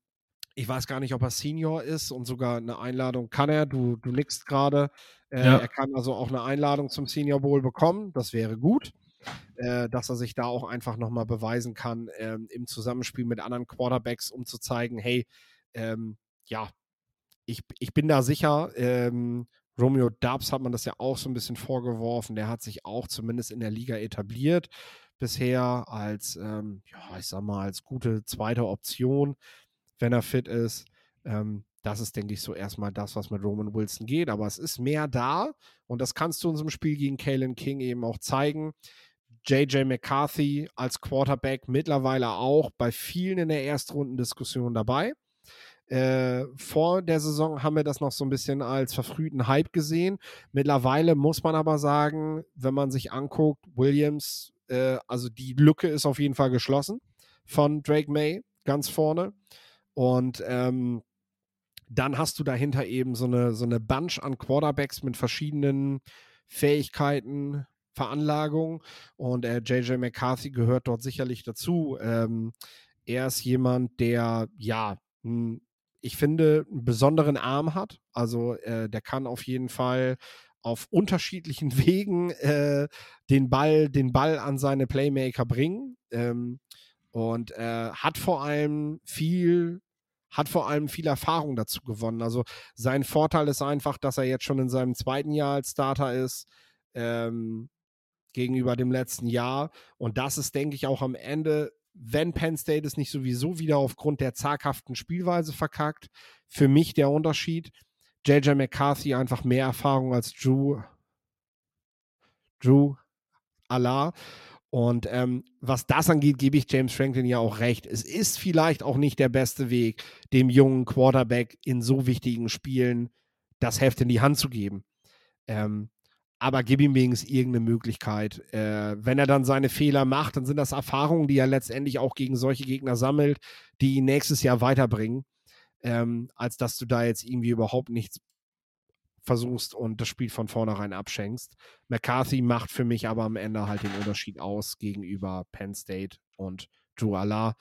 ich weiß gar nicht, ob er Senior ist und sogar eine Einladung kann er. Du, du nickst gerade. Äh, ja. Er kann also auch eine Einladung zum Senior Bowl bekommen. Das wäre gut, äh, dass er sich da auch einfach nochmal beweisen kann ähm, im Zusammenspiel mit anderen Quarterbacks, um zu zeigen, hey, ähm, ja, ich, ich bin da sicher, ähm, Romeo Dubs hat man das ja auch so ein bisschen vorgeworfen. Der hat sich auch zumindest in der Liga etabliert bisher als, ähm, ja, ich sag mal, als gute zweite Option, wenn er fit ist. Ähm, das ist, denke ich, so erstmal das, was mit Roman Wilson geht. Aber es ist mehr da und das kannst du in unserem Spiel gegen Kalen King eben auch zeigen. JJ McCarthy als Quarterback mittlerweile auch bei vielen in der Erstrundendiskussion dabei. Äh, vor der Saison haben wir das noch so ein bisschen als verfrühten Hype gesehen. Mittlerweile muss man aber sagen, wenn man sich anguckt, Williams, äh, also die Lücke ist auf jeden Fall geschlossen von Drake May ganz vorne. Und ähm, dann hast du dahinter eben so eine, so eine Bunch an Quarterbacks mit verschiedenen Fähigkeiten, Veranlagungen. Und äh, JJ McCarthy gehört dort sicherlich dazu. Ähm, er ist jemand, der ja ein ich finde, einen besonderen Arm hat. Also äh, der kann auf jeden Fall auf unterschiedlichen Wegen äh, den Ball, den Ball an seine Playmaker bringen. Ähm, und äh, hat vor allem viel hat vor allem viel Erfahrung dazu gewonnen. Also sein Vorteil ist einfach, dass er jetzt schon in seinem zweiten Jahr als Starter ist. Ähm, gegenüber dem letzten Jahr. Und das ist, denke ich, auch am Ende, wenn Penn State es nicht sowieso wieder aufgrund der zaghaften Spielweise verkackt, für mich der Unterschied. JJ McCarthy einfach mehr Erfahrung als Drew, Drew Allah. Und ähm, was das angeht, gebe ich James Franklin ja auch recht. Es ist vielleicht auch nicht der beste Weg, dem jungen Quarterback in so wichtigen Spielen das Heft in die Hand zu geben. Ähm, aber gib ihm wenigstens irgendeine Möglichkeit. Äh, wenn er dann seine Fehler macht, dann sind das Erfahrungen, die er letztendlich auch gegen solche Gegner sammelt, die ihn nächstes Jahr weiterbringen, ähm, als dass du da jetzt irgendwie überhaupt nichts versuchst und das Spiel von vornherein abschenkst. McCarthy macht für mich aber am Ende halt den Unterschied aus gegenüber Penn State und Drew Allah.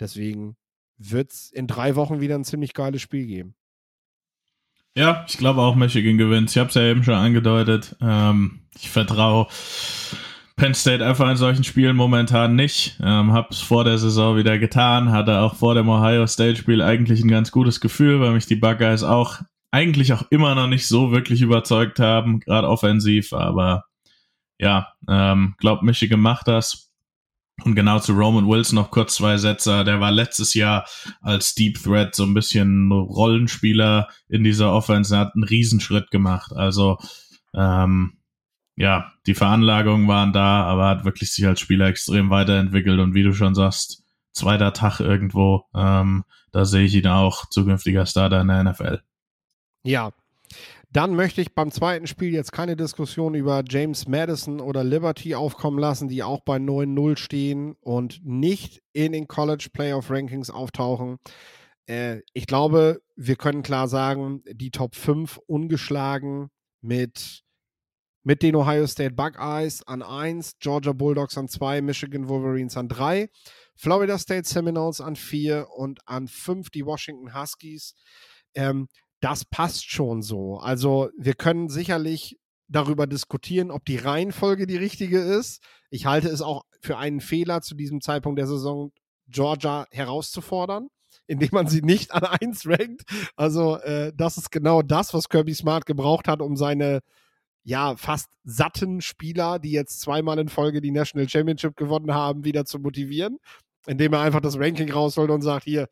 Deswegen wird es in drei Wochen wieder ein ziemlich geiles Spiel geben. Ja, ich glaube auch Michigan gewinnt. Ich habe es ja eben schon angedeutet. Ähm, ich vertraue Penn State einfach in solchen Spielen momentan nicht. Ähm, habe es vor der Saison wieder getan, hatte auch vor dem Ohio State Spiel eigentlich ein ganz gutes Gefühl, weil mich die Buckeyes auch eigentlich auch immer noch nicht so wirklich überzeugt haben, gerade offensiv, aber ja, ähm, glaubt Michigan macht das. Und genau zu Roman Wilson noch kurz zwei Sätze. Der war letztes Jahr als Deep Threat so ein bisschen Rollenspieler in dieser Offense. Er hat einen Riesenschritt gemacht. Also, ähm, ja, die Veranlagungen waren da, aber hat wirklich sich als Spieler extrem weiterentwickelt. Und wie du schon sagst, zweiter Tag irgendwo, ähm, da sehe ich ihn auch zukünftiger Starter in der NFL. Ja. Dann möchte ich beim zweiten Spiel jetzt keine Diskussion über James Madison oder Liberty aufkommen lassen, die auch bei 9-0 stehen und nicht in den College Playoff Rankings auftauchen. Äh, ich glaube, wir können klar sagen, die Top 5 ungeschlagen mit, mit den Ohio State Buckeyes an 1, Georgia Bulldogs an 2, Michigan Wolverines an 3, Florida State Seminoles an 4 und an 5 die Washington Huskies. Ähm, das passt schon so. Also wir können sicherlich darüber diskutieren, ob die Reihenfolge die richtige ist. Ich halte es auch für einen Fehler zu diesem Zeitpunkt der Saison, Georgia herauszufordern, indem man sie nicht an 1 rankt. Also äh, das ist genau das, was Kirby Smart gebraucht hat, um seine ja fast satten Spieler, die jetzt zweimal in Folge die National Championship gewonnen haben, wieder zu motivieren, indem er einfach das Ranking rausholt und sagt, hier,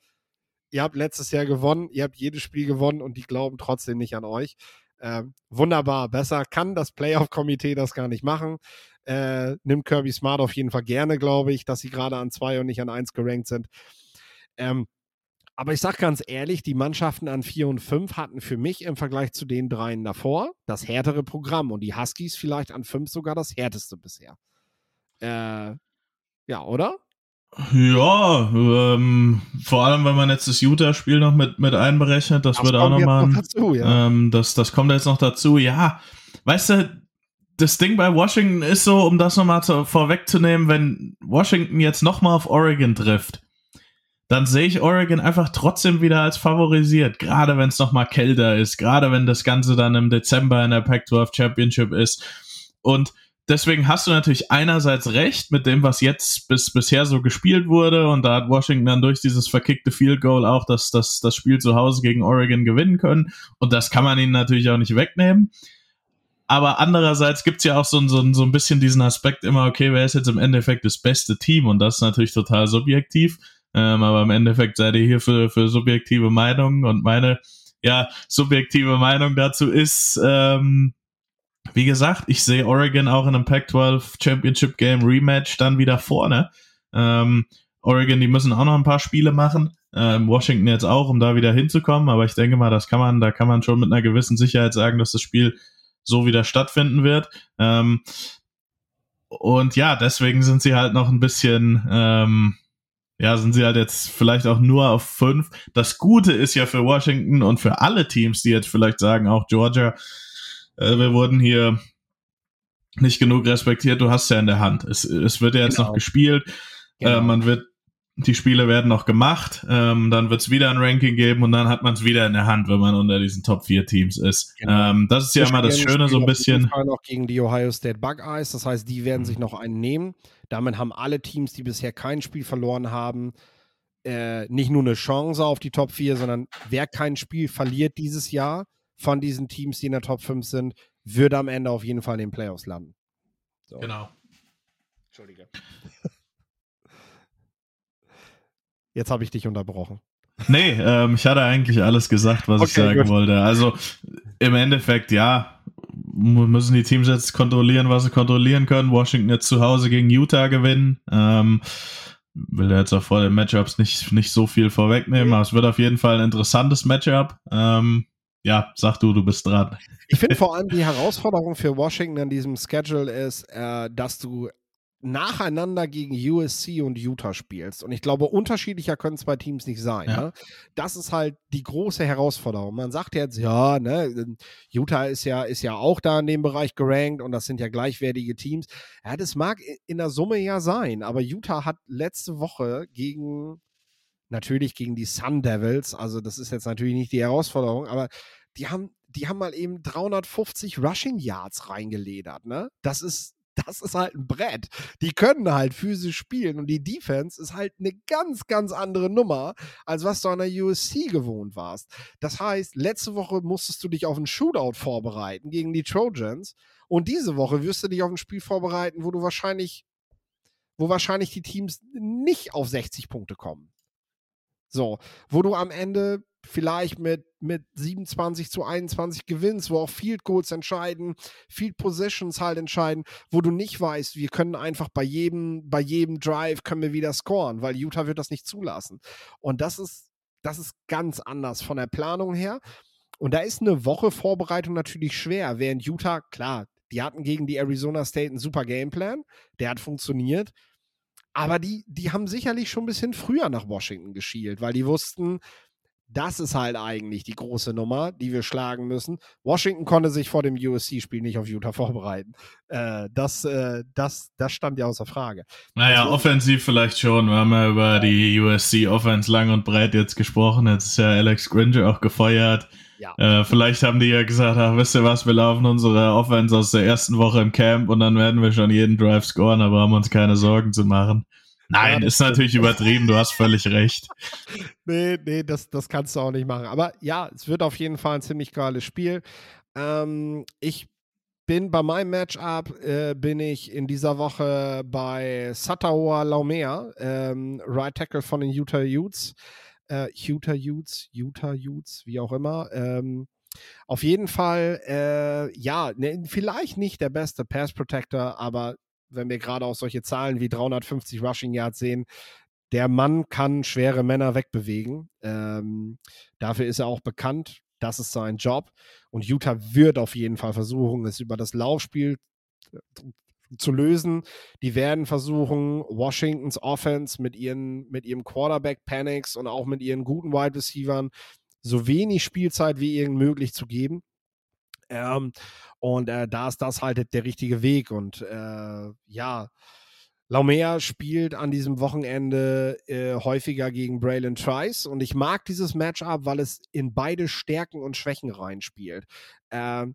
ihr habt letztes Jahr gewonnen, ihr habt jedes Spiel gewonnen und die glauben trotzdem nicht an euch. Äh, wunderbar, besser kann das Playoff-Komitee das gar nicht machen. Äh, nimmt Kirby Smart auf jeden Fall gerne, glaube ich, dass sie gerade an zwei und nicht an eins gerankt sind. Ähm, aber ich sage ganz ehrlich, die Mannschaften an vier und fünf hatten für mich im Vergleich zu den dreien davor das härtere Programm und die Huskies vielleicht an fünf sogar das härteste bisher. Äh, ja, oder? Ja, ähm, vor allem, wenn man jetzt das Utah-Spiel noch mit, mit einberechnet, das, das wird auch nochmal. Noch dazu, ja. ähm, das, das kommt jetzt noch dazu. Ja, weißt du, das Ding bei Washington ist so, um das nochmal vorwegzunehmen, wenn Washington jetzt nochmal auf Oregon trifft, dann sehe ich Oregon einfach trotzdem wieder als favorisiert. Gerade wenn es nochmal kälter ist, gerade wenn das Ganze dann im Dezember in der Pac-12 Championship ist. Und deswegen hast du natürlich einerseits recht mit dem, was jetzt bis bisher so gespielt wurde und da hat Washington dann durch dieses verkickte Field Goal auch das, das, das Spiel zu Hause gegen Oregon gewinnen können und das kann man ihnen natürlich auch nicht wegnehmen. Aber andererseits gibt's ja auch so, so, so ein bisschen diesen Aspekt immer, okay, wer ist jetzt im Endeffekt das beste Team? Und das ist natürlich total subjektiv. Ähm, aber im Endeffekt seid ihr hier für, für subjektive Meinungen und meine ja, subjektive Meinung dazu ist, ähm, wie gesagt, ich sehe Oregon auch in einem Pac-12 Championship Game Rematch dann wieder vorne. Ähm, Oregon, die müssen auch noch ein paar Spiele machen. Ähm, Washington jetzt auch, um da wieder hinzukommen. Aber ich denke mal, das kann man, da kann man schon mit einer gewissen Sicherheit sagen, dass das Spiel so wieder stattfinden wird. Ähm, und ja, deswegen sind sie halt noch ein bisschen, ähm, ja, sind sie halt jetzt vielleicht auch nur auf fünf. Das Gute ist ja für Washington und für alle Teams, die jetzt vielleicht sagen, auch Georgia, äh, wir wurden hier nicht genug respektiert, du hast ja in der Hand. Es, es wird ja jetzt genau. noch gespielt. Genau. Äh, man wird die Spiele werden noch gemacht, ähm, dann wird es wieder ein Ranking geben und dann hat man es wieder in der Hand, wenn man unter diesen Top 4 Teams ist. Genau. Ähm, das ist ja immer das Schöne, so ein bisschen. noch gegen die Ohio State Buckeyes, das heißt, die werden sich noch einen nehmen. Damit haben alle Teams, die bisher kein Spiel verloren haben, äh, nicht nur eine Chance auf die Top 4, sondern wer kein Spiel verliert dieses Jahr von diesen Teams, die in der Top 5 sind, wird am Ende auf jeden Fall in den Playoffs landen. So. Genau. Entschuldige. Jetzt habe ich dich unterbrochen. Nee, ähm, ich hatte eigentlich alles gesagt, was okay, ich sagen gut. wollte. Also im Endeffekt, ja, müssen die Teams jetzt kontrollieren, was sie kontrollieren können. Washington jetzt zu Hause gegen Utah gewinnen. Ähm, will jetzt auch vor den Matchups nicht, nicht so viel vorwegnehmen, aber es wird auf jeden Fall ein interessantes Matchup. Ähm, ja, sag du, du bist dran. Ich finde vor allem die Herausforderung für Washington an diesem Schedule ist, äh, dass du nacheinander gegen USC und Utah spielst. Und ich glaube, unterschiedlicher können zwei Teams nicht sein. Ja. Ne? Das ist halt die große Herausforderung. Man sagt jetzt, ja, ne, ähm, Utah ist ja, ist ja auch da in dem Bereich gerankt und das sind ja gleichwertige Teams. Ja, das mag in der Summe ja sein, aber Utah hat letzte Woche gegen, natürlich gegen die Sun Devils, also das ist jetzt natürlich nicht die Herausforderung, aber die haben, die haben mal eben 350 Rushing Yards reingeledert, ne? Das ist, das ist halt ein Brett. Die können halt physisch spielen und die Defense ist halt eine ganz, ganz andere Nummer, als was du an der USC gewohnt warst. Das heißt, letzte Woche musstest du dich auf einen Shootout vorbereiten gegen die Trojans und diese Woche wirst du dich auf ein Spiel vorbereiten, wo du wahrscheinlich, wo wahrscheinlich die Teams nicht auf 60 Punkte kommen. So, wo du am Ende vielleicht mit, mit 27 zu 21 gewinnst, wo auch Field Goals entscheiden, Field Positions halt entscheiden, wo du nicht weißt, wir können einfach bei jedem, bei jedem Drive können wir wieder scoren, weil Utah wird das nicht zulassen. Und das ist, das ist ganz anders von der Planung her. Und da ist eine Woche Vorbereitung natürlich schwer, während Utah, klar, die hatten gegen die Arizona State einen super Gameplan, der hat funktioniert. Aber die, die haben sicherlich schon ein bisschen früher nach Washington geschielt, weil die wussten, das ist halt eigentlich die große Nummer, die wir schlagen müssen. Washington konnte sich vor dem USC-Spiel nicht auf Utah vorbereiten. Äh, das, äh, das, das stand ja außer Frage. Naja, also, offensiv vielleicht schon. Wir haben ja über die USC-Offense lang und breit jetzt gesprochen. Jetzt ist ja Alex Gringer auch gefeuert. Ja. Äh, vielleicht haben die ja gesagt, ach, wisst ihr was, wir laufen unsere Offense aus der ersten Woche im Camp und dann werden wir schon jeden Drive scoren, aber haben uns keine Sorgen zu machen. Nein, ja, ist natürlich übertrieben, du hast völlig recht. nee, nee, das, das kannst du auch nicht machen. Aber ja, es wird auf jeden Fall ein ziemlich geiles Spiel. Ähm, ich bin bei meinem Matchup, äh, bin ich in dieser Woche bei Sataoa Laumea, ähm, Right Tackle von den Utah Utes. Äh, Utah Utes, Utah Utes, wie auch immer. Ähm, auf jeden Fall, äh, ja, ne, vielleicht nicht der beste Pass Protector, aber wenn wir gerade auch solche Zahlen wie 350 Rushing Yards sehen, der Mann kann schwere Männer wegbewegen. Ähm, dafür ist er auch bekannt. Das ist sein Job. Und Utah wird auf jeden Fall versuchen, es über das Laufspiel äh, zu lösen. Die werden versuchen, Washingtons Offense mit, ihren, mit ihrem Quarterback Panics und auch mit ihren guten Wide Receivers so wenig Spielzeit wie irgend möglich zu geben. Ähm, und äh, da ist das halt der richtige Weg. Und äh, ja, Laumea spielt an diesem Wochenende äh, häufiger gegen Braylon Trice und ich mag dieses Matchup, weil es in beide Stärken und Schwächen reinspielt. Ähm,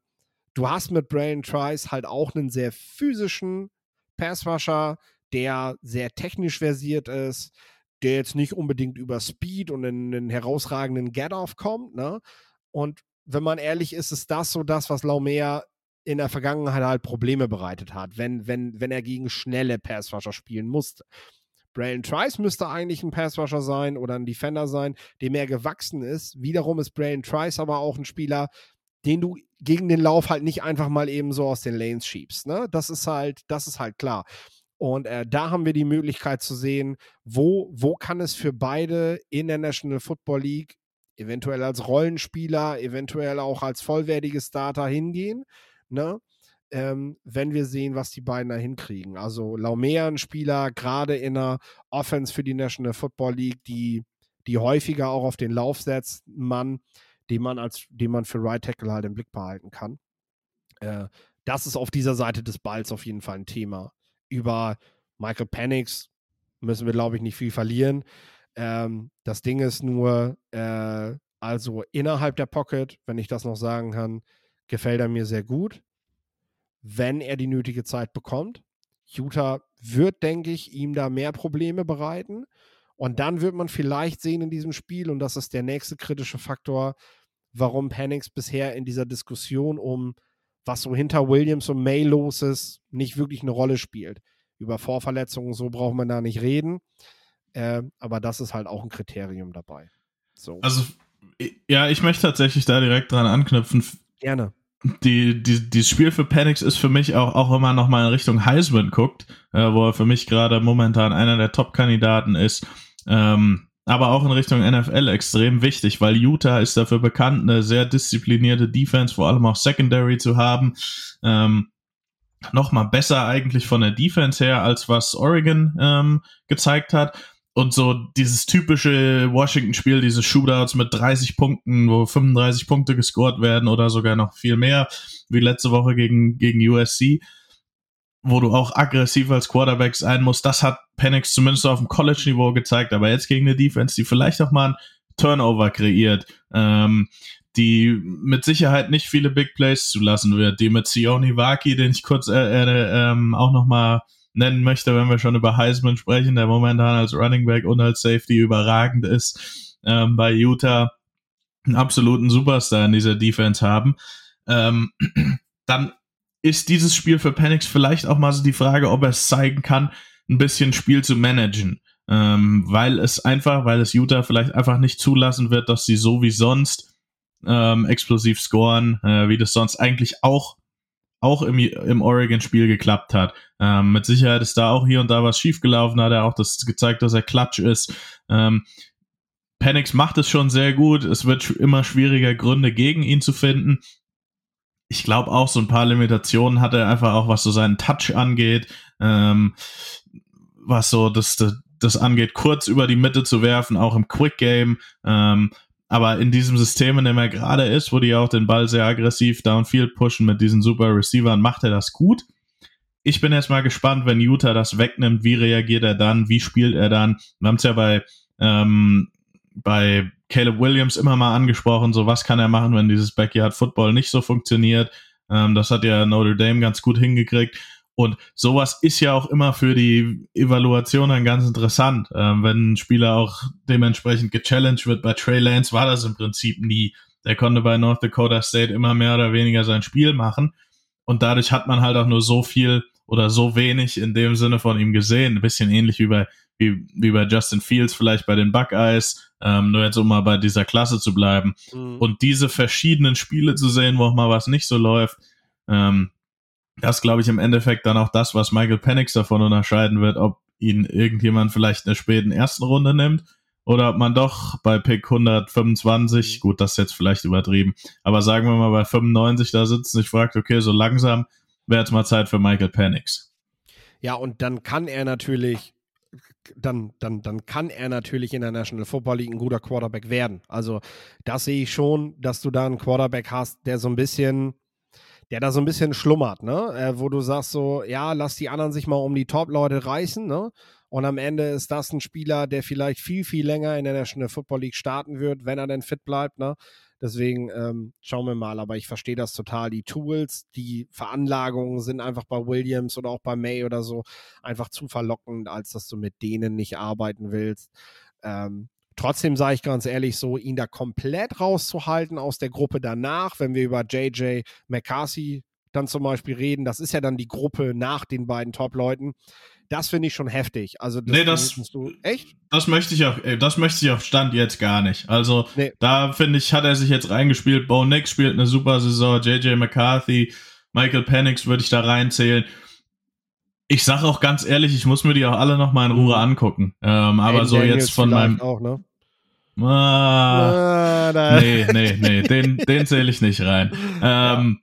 du hast mit Braylon Trice halt auch einen sehr physischen Passrusher, der sehr technisch versiert ist, der jetzt nicht unbedingt über Speed und einen, einen herausragenden Get-Off kommt, ne? Und wenn man ehrlich ist, ist das so das, was Laumea in der Vergangenheit halt Probleme bereitet hat, wenn, wenn, wenn er gegen schnelle Passrusher spielen musste. Braylon Trice müsste eigentlich ein Passrusher sein oder ein Defender sein, dem er gewachsen ist. Wiederum ist Braylon Trice aber auch ein Spieler, den du gegen den Lauf halt nicht einfach mal eben so aus den Lanes schiebst. Ne? Das ist halt, das ist halt klar. Und äh, da haben wir die Möglichkeit zu sehen, wo, wo kann es für beide in der National Football League eventuell als Rollenspieler, eventuell auch als vollwertige Starter hingehen, ne? Ähm, wenn wir sehen, was die beiden da hinkriegen. Also Laumea, ein Spieler, gerade in der Offense für die National Football League, die, die häufiger auch auf den Lauf setzt, Mann, den man als, den man für Right Tackle halt im Blick behalten kann. Äh, das ist auf dieser Seite des Balls auf jeden Fall ein Thema. Über Michael Penix müssen wir, glaube ich, nicht viel verlieren. Ähm, das Ding ist nur, äh, also innerhalb der Pocket, wenn ich das noch sagen kann, gefällt er mir sehr gut, wenn er die nötige Zeit bekommt. Utah wird, denke ich, ihm da mehr Probleme bereiten. Und dann wird man vielleicht sehen in diesem Spiel, und das ist der nächste kritische Faktor, warum Panics bisher in dieser Diskussion um, was so hinter Williams und May los ist, nicht wirklich eine Rolle spielt. Über Vorverletzungen so braucht man da nicht reden. Äh, aber das ist halt auch ein Kriterium dabei. So. Also, ja, ich möchte tatsächlich da direkt dran anknüpfen. Gerne. Die, die, dieses Spiel für Panics ist für mich auch, auch wenn man nochmal in Richtung Heisman guckt, äh, wo er für mich gerade momentan einer der Top-Kandidaten ist. Ähm, aber auch in Richtung NFL extrem wichtig, weil Utah ist dafür bekannt, eine sehr disziplinierte Defense, vor allem auch Secondary zu haben. Ähm, Nochmal besser eigentlich von der Defense her, als was Oregon ähm, gezeigt hat. Und so dieses typische Washington-Spiel, diese Shootouts mit 30 Punkten, wo 35 Punkte gescored werden oder sogar noch viel mehr, wie letzte Woche gegen, gegen USC, wo du auch aggressiv als Quarterback sein musst, das hat Penix zumindest auf dem College-Niveau gezeigt, aber jetzt gegen eine Defense, die vielleicht auch mal ein Turnover kreiert, ähm, die mit Sicherheit nicht viele Big Plays zulassen wird, die mit Sione Waki, den ich kurz äh, äh, ähm, auch nochmal nennen möchte, wenn wir schon über Heisman sprechen, der momentan als Running Back und als Safety überragend ist, ähm, bei Utah einen absoluten Superstar in dieser Defense haben, ähm, dann ist dieses Spiel für Penix vielleicht auch mal so die Frage, ob er es zeigen kann, ein bisschen Spiel zu managen. Ähm, weil es einfach, weil es Utah vielleicht einfach nicht zulassen wird, dass sie so wie sonst ähm, explosiv scoren, äh, wie das sonst eigentlich auch auch im, im Oregon-Spiel geklappt hat. Ähm, mit Sicherheit ist da auch hier und da was schiefgelaufen, hat er auch das gezeigt, dass er klatsch ist. Ähm, Penix macht es schon sehr gut. Es wird immer schwieriger, Gründe gegen ihn zu finden. Ich glaube auch, so ein paar Limitationen hat er einfach auch, was so seinen Touch angeht, ähm, was so das, das, das angeht, kurz über die Mitte zu werfen, auch im Quick Game. Ähm, aber in diesem System, in dem er gerade ist, wo die auch den Ball sehr aggressiv downfield pushen mit diesen super Receivern, macht er das gut. Ich bin jetzt mal gespannt, wenn Utah das wegnimmt, wie reagiert er dann, wie spielt er dann. Wir haben es ja bei, ähm, bei Caleb Williams immer mal angesprochen, so was kann er machen, wenn dieses Backyard Football nicht so funktioniert. Ähm, das hat ja Notre Dame ganz gut hingekriegt. Und sowas ist ja auch immer für die Evaluation dann ganz interessant. Ähm, wenn ein Spieler auch dementsprechend gechallenged wird, bei Trey Lance war das im Prinzip nie. Der konnte bei North Dakota State immer mehr oder weniger sein Spiel machen. Und dadurch hat man halt auch nur so viel oder so wenig in dem Sinne von ihm gesehen. Ein bisschen ähnlich wie bei, wie, wie bei Justin Fields, vielleicht bei den Buckeyes. Ähm, nur jetzt, um mal bei dieser Klasse zu bleiben. Mhm. Und diese verschiedenen Spiele zu sehen, wo auch mal was nicht so läuft, ähm, das glaube ich im Endeffekt dann auch das, was Michael Penix davon unterscheiden wird, ob ihn irgendjemand vielleicht in der späten ersten Runde nimmt oder ob man doch bei Pick 125, mhm. gut, das ist jetzt vielleicht übertrieben, aber sagen wir mal bei 95 da sitzt und sich fragt, okay, so langsam wäre jetzt mal Zeit für Michael Penix. Ja, und dann kann er natürlich dann, dann, dann kann er natürlich in der National Football League ein guter Quarterback werden. Also das sehe ich schon, dass du da einen Quarterback hast, der so ein bisschen, der da so ein bisschen schlummert, ne? Äh, wo du sagst so, ja, lass die anderen sich mal um die Top-Leute reißen, ne? Und am Ende ist das ein Spieler, der vielleicht viel, viel länger in der National Football League starten wird, wenn er denn fit bleibt, ne? Deswegen ähm, schauen wir mal, aber ich verstehe das total. Die Tools, die Veranlagungen sind einfach bei Williams oder auch bei May oder so einfach zu verlockend, als dass du mit denen nicht arbeiten willst. Ähm, Trotzdem sage ich ganz ehrlich so, ihn da komplett rauszuhalten aus der Gruppe danach, wenn wir über JJ McCarthy dann zum Beispiel reden, das ist ja dann die Gruppe nach den beiden Top-Leuten. Das finde ich schon heftig. Also das nee, das, du, echt? Das möchte ich auch, das möchte ich auf Stand jetzt gar nicht. Also nee. da finde ich, hat er sich jetzt reingespielt. Bo Nix spielt eine super Saison. JJ McCarthy, Michael Penix würde ich da reinzählen ich sage auch ganz ehrlich, ich muss mir die auch alle noch mal in Ruhe angucken. Ähm, aber so jetzt von meinem. Auch, ne? Ah, ah, nee, nee, nee, den, den zähle ich nicht rein. Ähm,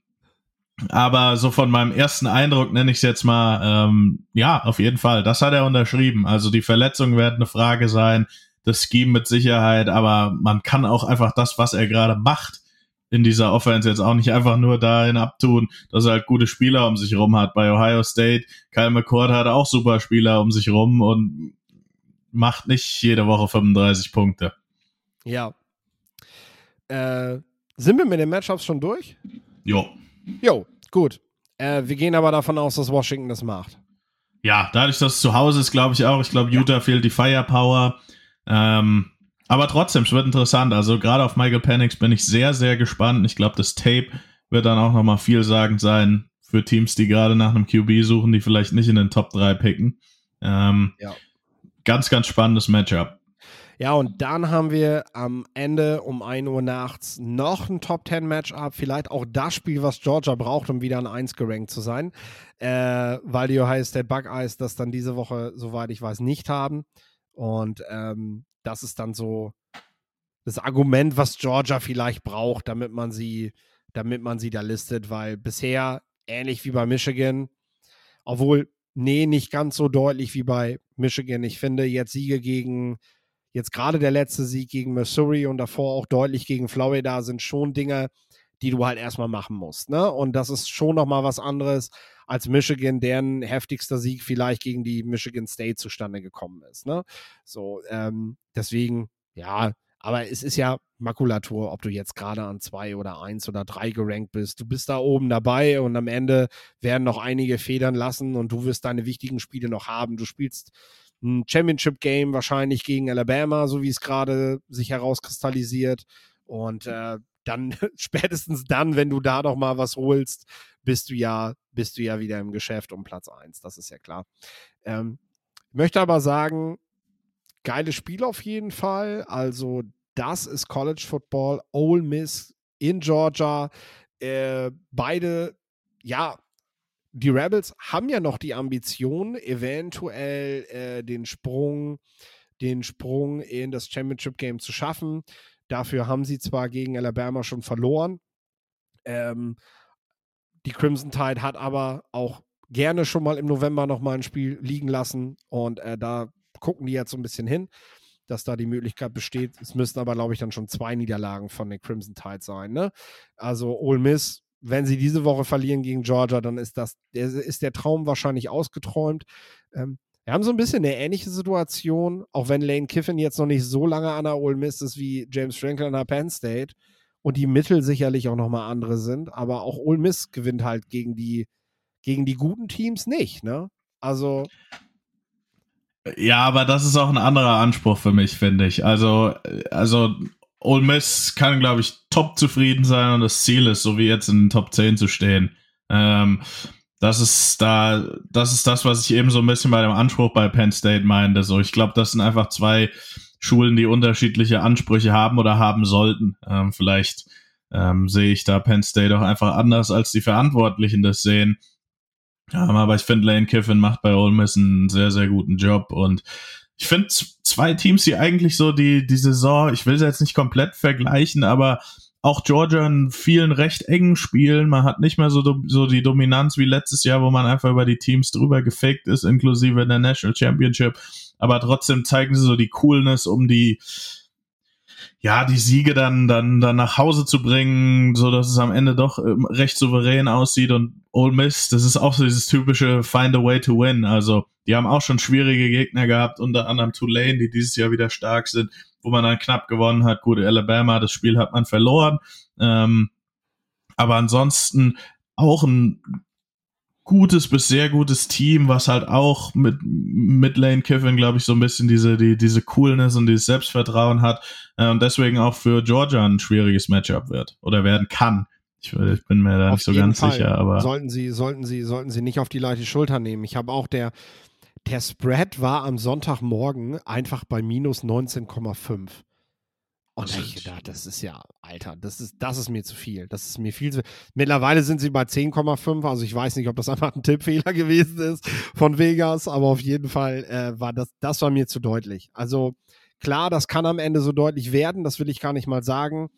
aber so von meinem ersten Eindruck nenne ich es jetzt mal, ähm, ja, auf jeden Fall. Das hat er unterschrieben. Also die Verletzungen werden eine Frage sein, das Scheme mit Sicherheit, aber man kann auch einfach das, was er gerade macht, in dieser Offense jetzt auch nicht einfach nur dahin abtun, dass er halt gute Spieler um sich rum hat. Bei Ohio State, Kyle McCord hat auch super Spieler um sich rum und macht nicht jede Woche 35 Punkte. Ja. Äh, sind wir mit den Matchups schon durch? Jo. Jo, gut. Äh, wir gehen aber davon aus, dass Washington das macht. Ja, dadurch, dass es zu Hause ist, glaube ich auch. Ich glaube, Utah ja. fehlt die Firepower. Ähm, aber trotzdem, es wird interessant. Also gerade auf Michael Penix bin ich sehr, sehr gespannt. Ich glaube, das Tape wird dann auch nochmal vielsagend sein für Teams, die gerade nach einem QB suchen, die vielleicht nicht in den Top 3 picken. Ähm, ja. Ganz, ganz spannendes Matchup. Ja, und dann haben wir am Ende um 1 Uhr nachts noch ein Top 10 Matchup. Vielleicht auch das Spiel, was Georgia braucht, um wieder an 1 gerankt zu sein. Äh, weil die Ohio State Buckeyes das dann diese Woche, soweit ich weiß, nicht haben. Und ähm, das ist dann so das Argument, was Georgia vielleicht braucht, damit man sie, damit man sie da listet, weil bisher ähnlich wie bei Michigan, obwohl, nee, nicht ganz so deutlich wie bei Michigan. Ich finde jetzt Siege gegen Jetzt gerade der letzte Sieg gegen Missouri und davor auch deutlich gegen Florida sind schon Dinge, die du halt erstmal machen musst. Ne? Und das ist schon nochmal was anderes als Michigan, deren heftigster Sieg vielleicht gegen die Michigan State zustande gekommen ist. Ne? So, ähm, deswegen, ja, aber es ist ja Makulatur, ob du jetzt gerade an zwei oder eins oder drei gerankt bist. Du bist da oben dabei und am Ende werden noch einige Federn lassen und du wirst deine wichtigen Spiele noch haben. Du spielst ein Championship-Game wahrscheinlich gegen Alabama, so wie es gerade sich herauskristallisiert. Und äh, dann, spätestens dann, wenn du da noch mal was holst, bist du ja, bist du ja wieder im Geschäft um Platz 1. Das ist ja klar. Ähm, möchte aber sagen, geiles Spiel auf jeden Fall. Also, das ist College Football. Ole Miss in Georgia. Äh, beide, ja, die Rebels haben ja noch die Ambition, eventuell äh, den Sprung, den Sprung in das Championship Game zu schaffen. Dafür haben sie zwar gegen Alabama schon verloren. Ähm, die Crimson Tide hat aber auch gerne schon mal im November noch mal ein Spiel liegen lassen und äh, da gucken die jetzt so ein bisschen hin, dass da die Möglichkeit besteht. Es müssten aber, glaube ich, dann schon zwei Niederlagen von den Crimson Tide sein. Ne? Also Ole Miss wenn sie diese Woche verlieren gegen Georgia, dann ist das, der, ist der Traum wahrscheinlich ausgeträumt. Ähm, wir haben so ein bisschen eine ähnliche Situation, auch wenn Lane Kiffin jetzt noch nicht so lange an der Ole Miss ist wie James Franklin an der Penn State und die Mittel sicherlich auch nochmal andere sind, aber auch Ole Miss gewinnt halt gegen die, gegen die guten Teams nicht, ne? Also. Ja, aber das ist auch ein anderer Anspruch für mich, finde ich. Also, also Ole Miss kann, glaube ich, top zufrieden sein und das Ziel ist, so wie jetzt in den Top 10 zu stehen. Ähm, das ist da, das ist das, was ich eben so ein bisschen bei dem Anspruch bei Penn State meinte. So, ich glaube, das sind einfach zwei Schulen, die unterschiedliche Ansprüche haben oder haben sollten. Ähm, vielleicht ähm, sehe ich da Penn State auch einfach anders, als die Verantwortlichen das sehen. Ähm, aber ich finde, Lane Kiffin macht bei Ole Miss einen sehr, sehr guten Job und ich finde zwei Teams, die eigentlich so die, die Saison, ich will sie jetzt nicht komplett vergleichen, aber auch Georgia in vielen recht engen Spielen. Man hat nicht mehr so, so die Dominanz wie letztes Jahr, wo man einfach über die Teams drüber gefaked ist, inklusive der National Championship. Aber trotzdem zeigen sie so die Coolness, um die, ja, die Siege dann, dann, dann nach Hause zu bringen, so dass es am Ende doch ähm, recht souverän aussieht und Ole Miss, das ist auch so dieses typische Find a way to win. Also, die haben auch schon schwierige Gegner gehabt, unter anderem Tulane, die dieses Jahr wieder stark sind, wo man dann knapp gewonnen hat. Gut, Alabama, das Spiel hat man verloren. Ähm, aber ansonsten auch ein gutes bis sehr gutes Team, was halt auch mit, mit Lane Kiffin, glaube ich, so ein bisschen diese, die, diese Coolness und dieses Selbstvertrauen hat äh, und deswegen auch für Georgia ein schwieriges Matchup wird oder werden kann. Ich, ich bin mir da auf nicht so ganz Fall. sicher, aber. Sollten sie, sollten sie, sollten sie nicht auf die leichte Schulter nehmen. Ich habe auch der, der Spread war am Sonntagmorgen einfach bei minus 19,5. Und da ich gedacht, das ist ja, Alter, das ist, das ist mir zu viel. Das ist mir viel zu Mittlerweile sind sie bei 10,5. Also ich weiß nicht, ob das einfach ein Tippfehler gewesen ist von Vegas, aber auf jeden Fall äh, war das, das war mir zu deutlich. Also klar, das kann am Ende so deutlich werden, das will ich gar nicht mal sagen.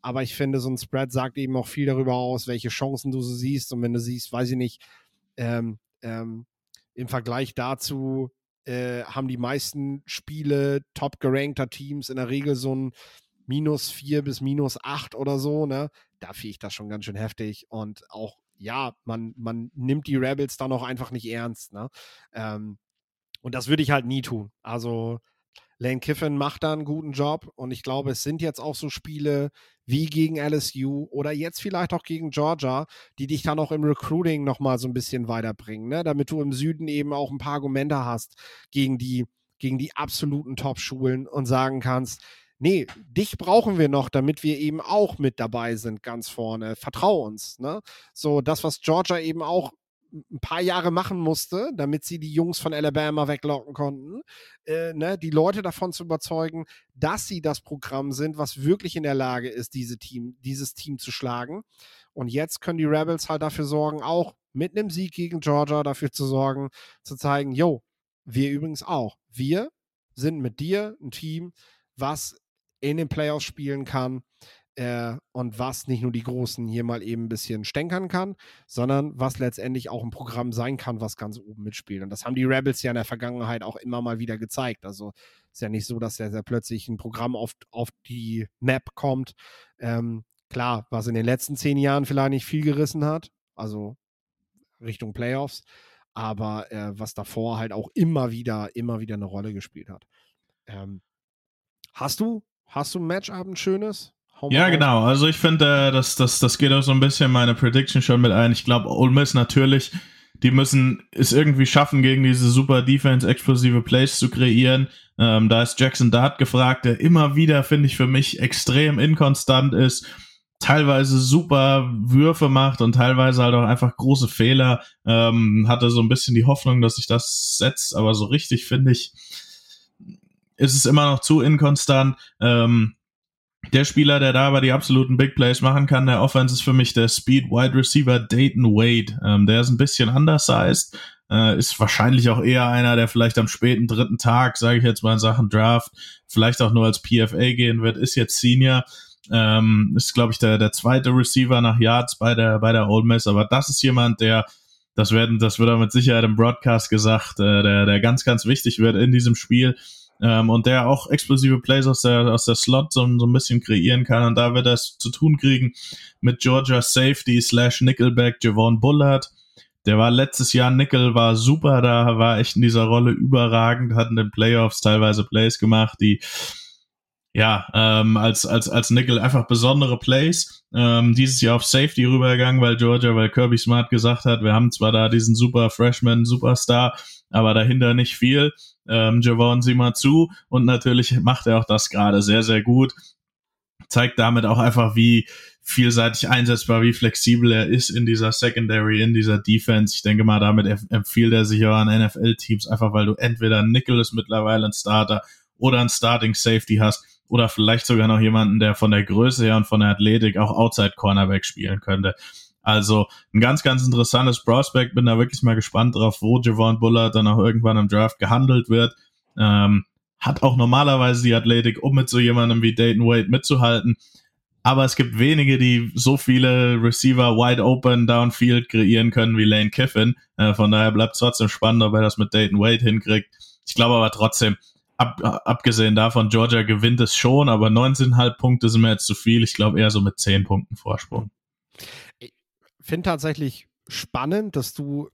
Aber ich finde, so ein Spread sagt eben auch viel darüber aus, welche Chancen du so siehst. Und wenn du siehst, weiß ich nicht, ähm, ähm, im Vergleich dazu äh, haben die meisten Spiele top gerankter Teams in der Regel so ein minus vier bis minus acht oder so, ne? Da ich das schon ganz schön heftig. Und auch, ja, man, man nimmt die Rebels dann auch einfach nicht ernst, ne? Ähm, und das würde ich halt nie tun. Also Lane Kiffin macht da einen guten Job und ich glaube, es sind jetzt auch so Spiele wie gegen LSU oder jetzt vielleicht auch gegen Georgia, die dich dann auch im Recruiting nochmal so ein bisschen weiterbringen, ne? damit du im Süden eben auch ein paar Argumente hast gegen die, gegen die absoluten Top-Schulen und sagen kannst, nee, dich brauchen wir noch, damit wir eben auch mit dabei sind, ganz vorne. Vertrau uns. Ne? So, das, was Georgia eben auch ein paar Jahre machen musste, damit sie die Jungs von Alabama weglocken konnten, äh, ne, die Leute davon zu überzeugen, dass sie das Programm sind, was wirklich in der Lage ist, diese Team, dieses Team zu schlagen. Und jetzt können die Rebels halt dafür sorgen, auch mit einem Sieg gegen Georgia dafür zu sorgen, zu zeigen, yo, wir übrigens auch. Wir sind mit dir ein Team, was in den Playoffs spielen kann äh, und was nicht nur die Großen hier mal eben ein bisschen stänkern kann, sondern was letztendlich auch ein Programm sein kann, was ganz oben mitspielt. Und das haben die Rebels ja in der Vergangenheit auch immer mal wieder gezeigt. Also ist ja nicht so, dass ja plötzlich ein Programm auf, auf die Map kommt. Ähm, klar, was in den letzten zehn Jahren vielleicht nicht viel gerissen hat, also Richtung Playoffs, aber äh, was davor halt auch immer wieder, immer wieder eine Rolle gespielt hat. Ähm, hast du, hast du ein Matchup ein schönes? Hau ja, genau. Also ich finde, äh, das, das, das geht auch so ein bisschen meine Prediction schon mit ein. Ich glaube, Ole Miss natürlich, die müssen es irgendwie schaffen, gegen diese super Defense explosive Plays zu kreieren. Ähm, da ist Jackson Dart gefragt, der immer wieder, finde ich, für mich extrem inkonstant ist teilweise super Würfe macht und teilweise halt auch einfach große Fehler. Ähm, hatte so ein bisschen die Hoffnung, dass sich das setzt, aber so richtig finde ich, ist es immer noch zu inkonstant. Ähm, der Spieler, der da aber die absoluten Big Plays machen kann, der Offense ist für mich der Speed Wide Receiver Dayton Wade. Ähm, der ist ein bisschen undersized, äh, ist wahrscheinlich auch eher einer, der vielleicht am späten dritten Tag, sage ich jetzt mal in Sachen Draft, vielleicht auch nur als PFA gehen wird, ist jetzt Senior. Ähm, ist, glaube ich, der, der zweite Receiver nach Yards bei der, bei der Old Miss, aber das ist jemand, der das werden, das wird er mit Sicherheit im Broadcast gesagt, äh, der, der ganz, ganz wichtig wird in diesem Spiel ähm, und der auch explosive Plays aus der, aus der Slot so, so ein bisschen kreieren kann. Und da wird es zu tun kriegen mit Georgia Safety slash Nickelback Javon Bullard. Der war letztes Jahr Nickel, war super, da war echt in dieser Rolle überragend, hat in den Playoffs teilweise Plays gemacht, die ja, ähm, als, als, als Nickel einfach besondere Plays. Ähm, dieses Jahr auf Safety rübergegangen, weil Georgia, weil Kirby Smart gesagt hat, wir haben zwar da diesen super Freshman, Superstar, aber dahinter nicht viel ähm, Javon sieh mal zu und natürlich macht er auch das gerade sehr, sehr gut. Zeigt damit auch einfach, wie vielseitig einsetzbar, wie flexibel er ist in dieser Secondary, in dieser Defense. Ich denke mal, damit empfiehlt er sich auch an NFL-Teams, einfach weil du entweder Nicholas mittlerweile ein Starter oder ein Starting Safety hast oder vielleicht sogar noch jemanden, der von der Größe her und von der Athletik auch Outside Cornerback spielen könnte. Also ein ganz, ganz interessantes Prospect. Bin da wirklich mal gespannt drauf, wo Javon Bullard dann auch irgendwann im Draft gehandelt wird. Ähm, hat auch normalerweise die Athletik, um mit so jemandem wie Dayton Wade mitzuhalten. Aber es gibt wenige, die so viele Receiver wide open downfield kreieren können wie Lane Kiffin. Äh, von daher bleibt es trotzdem spannend, ob er das mit Dayton Wade hinkriegt. Ich glaube aber trotzdem, ab, abgesehen davon, Georgia gewinnt es schon, aber 19,5 Punkte sind mir jetzt zu viel. Ich glaube eher so mit 10 Punkten Vorsprung finde tatsächlich spannend, dass du,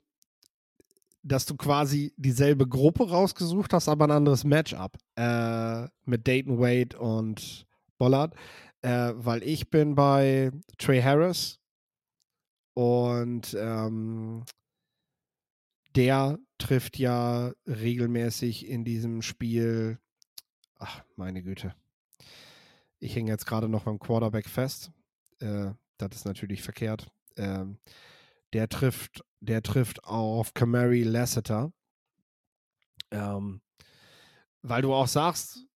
dass du quasi dieselbe Gruppe rausgesucht hast, aber ein anderes Matchup äh, mit Dayton Wade und Bollard, äh, weil ich bin bei Trey Harris und ähm, der trifft ja regelmäßig in diesem Spiel. Ach, meine Güte. Ich hänge jetzt gerade noch beim Quarterback fest. Äh, das ist natürlich verkehrt ähm, der trifft, der trifft auf Camary Lasseter. Ähm, weil du auch sagst,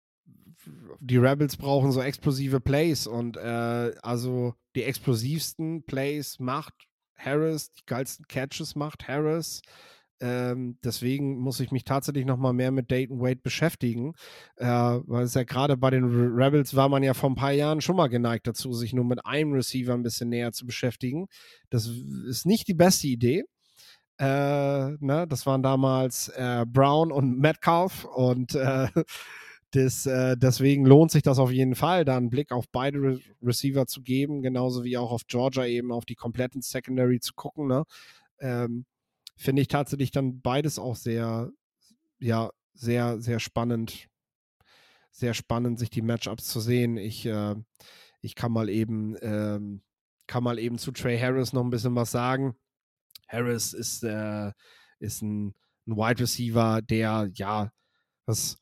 die Rebels brauchen so explosive Plays und äh, also die explosivsten Plays macht Harris, die geilsten Catches macht Harris. Ähm, deswegen muss ich mich tatsächlich noch mal mehr mit Dayton Wade beschäftigen, äh, weil es ja gerade bei den Rebels war man ja vor ein paar Jahren schon mal geneigt dazu, sich nur mit einem Receiver ein bisschen näher zu beschäftigen. Das ist nicht die beste Idee. Äh, ne? Das waren damals äh, Brown und Metcalf und äh, das, äh, deswegen lohnt sich das auf jeden Fall, da einen Blick auf beide Re Receiver zu geben, genauso wie auch auf Georgia eben auf die kompletten Secondary zu gucken. Ne? Ähm, finde ich tatsächlich dann beides auch sehr, ja, sehr, sehr spannend. sehr spannend, sich die Matchups zu sehen. Ich, äh, ich kann mal eben, ähm, kann mal eben zu Trey Harris noch ein bisschen was sagen. Harris ist, äh, ist ein, ein Wide Receiver, der ja das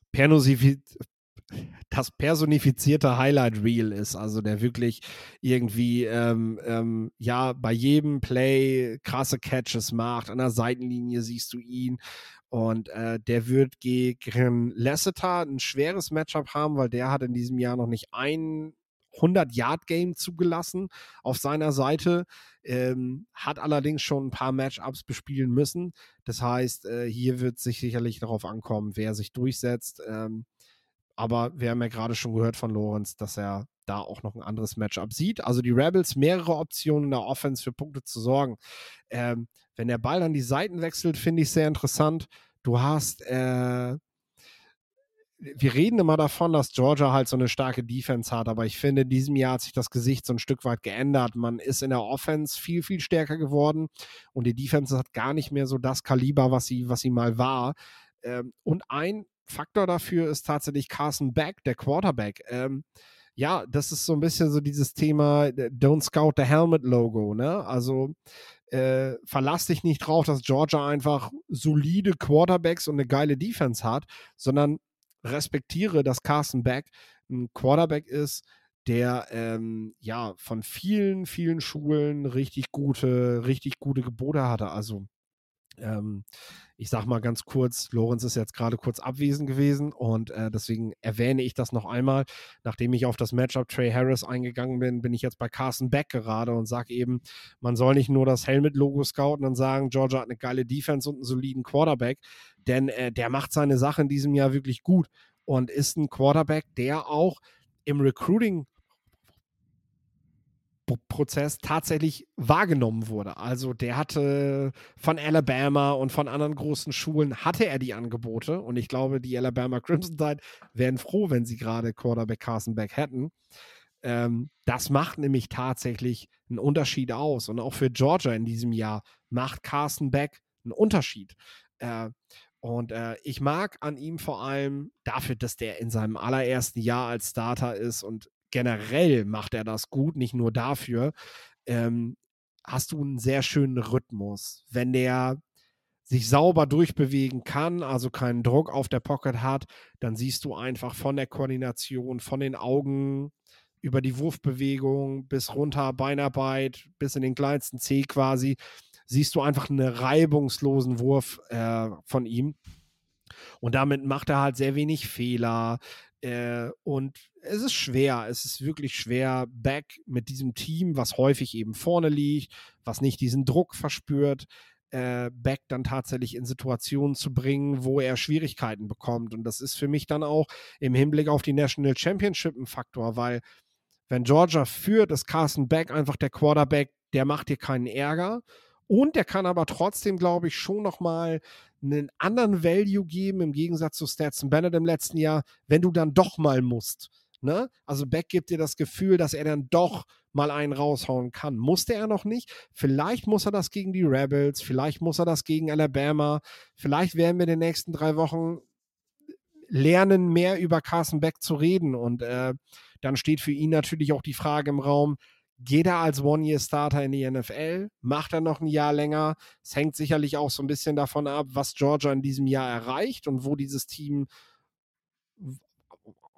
das personifizierte Highlight Reel ist, also der wirklich irgendwie ähm, ähm, ja bei jedem Play krasse Catches macht. An der Seitenlinie siehst du ihn und äh, der wird gegen Lasseter ein schweres Matchup haben, weil der hat in diesem Jahr noch nicht ein 100-Yard-Game zugelassen auf seiner Seite, ähm, hat allerdings schon ein paar Matchups bespielen müssen. Das heißt, äh, hier wird sich sicherlich darauf ankommen, wer sich durchsetzt. Ähm, aber wir haben ja gerade schon gehört von Lorenz, dass er da auch noch ein anderes Matchup sieht. Also die Rebels mehrere Optionen in der Offense für Punkte zu sorgen. Ähm, wenn der Ball dann die Seiten wechselt, finde ich sehr interessant. Du hast, äh, wir reden immer davon, dass Georgia halt so eine starke Defense hat, aber ich finde, in diesem Jahr hat sich das Gesicht so ein Stück weit geändert. Man ist in der Offense viel, viel stärker geworden und die Defense hat gar nicht mehr so das Kaliber, was sie, was sie mal war. Ähm, und ein Faktor dafür ist tatsächlich Carson Beck, der Quarterback. Ähm, ja, das ist so ein bisschen so dieses Thema äh, Don't Scout the Helmet Logo, ne? Also äh, verlass dich nicht drauf, dass Georgia einfach solide Quarterbacks und eine geile Defense hat, sondern respektiere, dass Carson Beck ein Quarterback ist, der ähm, ja von vielen, vielen Schulen richtig gute, richtig gute Gebote hatte. Also ähm, ich sag mal ganz kurz, Lorenz ist jetzt gerade kurz abwesend gewesen und äh, deswegen erwähne ich das noch einmal. Nachdem ich auf das Matchup Trey Harris eingegangen bin, bin ich jetzt bei Carson Beck gerade und sage eben, man soll nicht nur das Helmet-Logo scouten und sagen, Georgia hat eine geile Defense und einen soliden Quarterback, denn äh, der macht seine Sache in diesem Jahr wirklich gut und ist ein Quarterback, der auch im Recruiting Prozess tatsächlich wahrgenommen wurde. Also der hatte von Alabama und von anderen großen Schulen hatte er die Angebote und ich glaube, die Alabama Crimson Tide wären froh, wenn sie gerade Quarterback Carson Beck hätten. Ähm, das macht nämlich tatsächlich einen Unterschied aus und auch für Georgia in diesem Jahr macht Carson Beck einen Unterschied. Äh, und äh, ich mag an ihm vor allem dafür, dass der in seinem allerersten Jahr als Starter ist und generell macht er das gut, nicht nur dafür, ähm, hast du einen sehr schönen Rhythmus. Wenn der sich sauber durchbewegen kann, also keinen Druck auf der Pocket hat, dann siehst du einfach von der Koordination, von den Augen über die Wurfbewegung bis runter, Beinarbeit, bis in den kleinsten C quasi, siehst du einfach einen reibungslosen Wurf äh, von ihm. Und damit macht er halt sehr wenig Fehler. Äh, und es ist schwer, es ist wirklich schwer, Back mit diesem Team, was häufig eben vorne liegt, was nicht diesen Druck verspürt, äh, Back dann tatsächlich in Situationen zu bringen, wo er Schwierigkeiten bekommt. Und das ist für mich dann auch im Hinblick auf die National Championship ein Faktor, weil wenn Georgia führt, ist Carson Beck einfach der Quarterback, der macht dir keinen Ärger. Und der kann aber trotzdem, glaube ich, schon nochmal einen anderen Value geben, im Gegensatz zu Stetson Bennett im letzten Jahr, wenn du dann doch mal musst. Ne? Also Beck gibt dir das Gefühl, dass er dann doch mal einen raushauen kann. Musste er noch nicht. Vielleicht muss er das gegen die Rebels, vielleicht muss er das gegen Alabama. Vielleicht werden wir in den nächsten drei Wochen lernen, mehr über Carson Beck zu reden. Und äh, dann steht für ihn natürlich auch die Frage im Raum, Geht er als One-Year-Starter in die NFL? Macht er noch ein Jahr länger? Es hängt sicherlich auch so ein bisschen davon ab, was Georgia in diesem Jahr erreicht und wo dieses Team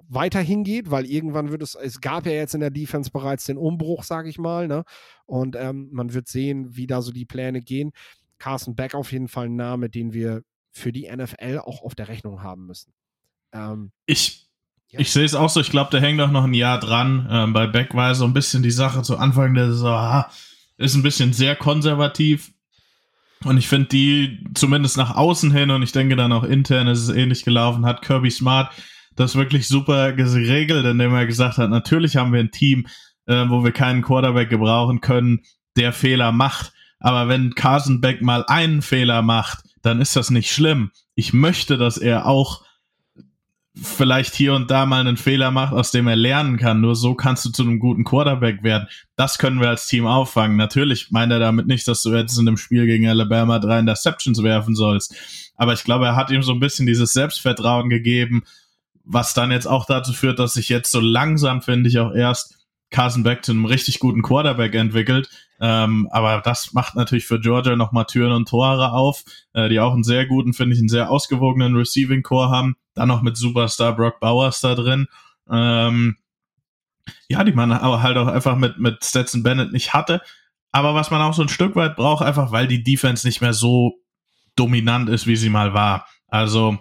weiterhin geht, weil irgendwann wird es, es gab ja jetzt in der Defense bereits den Umbruch, sage ich mal, ne? Und ähm, man wird sehen, wie da so die Pläne gehen. Carson Beck auf jeden Fall ein Name, den wir für die NFL auch auf der Rechnung haben müssen. Ähm, ich ja. Ich sehe es auch so, ich glaube, der hängt auch noch ein Jahr dran. Ähm, bei Beck war so ein bisschen die Sache zu Anfang der Saison, aha, ist ein bisschen sehr konservativ. Und ich finde die, zumindest nach außen hin, und ich denke dann auch intern ist es ähnlich gelaufen, hat Kirby Smart das wirklich super geregelt, indem er gesagt hat, natürlich haben wir ein Team, äh, wo wir keinen Quarterback gebrauchen können, der Fehler macht. Aber wenn Carson Beck mal einen Fehler macht, dann ist das nicht schlimm. Ich möchte, dass er auch vielleicht hier und da mal einen Fehler macht, aus dem er lernen kann. Nur so kannst du zu einem guten Quarterback werden. Das können wir als Team auffangen. Natürlich meint er damit nicht, dass du jetzt in einem Spiel gegen Alabama drei Interceptions werfen sollst. Aber ich glaube, er hat ihm so ein bisschen dieses Selbstvertrauen gegeben, was dann jetzt auch dazu führt, dass sich jetzt so langsam, finde ich, auch erst Carson Beck zu einem richtig guten Quarterback entwickelt. Ähm, aber das macht natürlich für Georgia nochmal Türen und Tore auf, äh, die auch einen sehr guten, finde ich, einen sehr ausgewogenen Receiving Core haben. Dann noch mit Superstar Brock Bowers da drin. Ähm, ja, die man aber halt auch einfach mit, mit Stetson Bennett nicht hatte. Aber was man auch so ein Stück weit braucht, einfach weil die Defense nicht mehr so dominant ist, wie sie mal war. Also,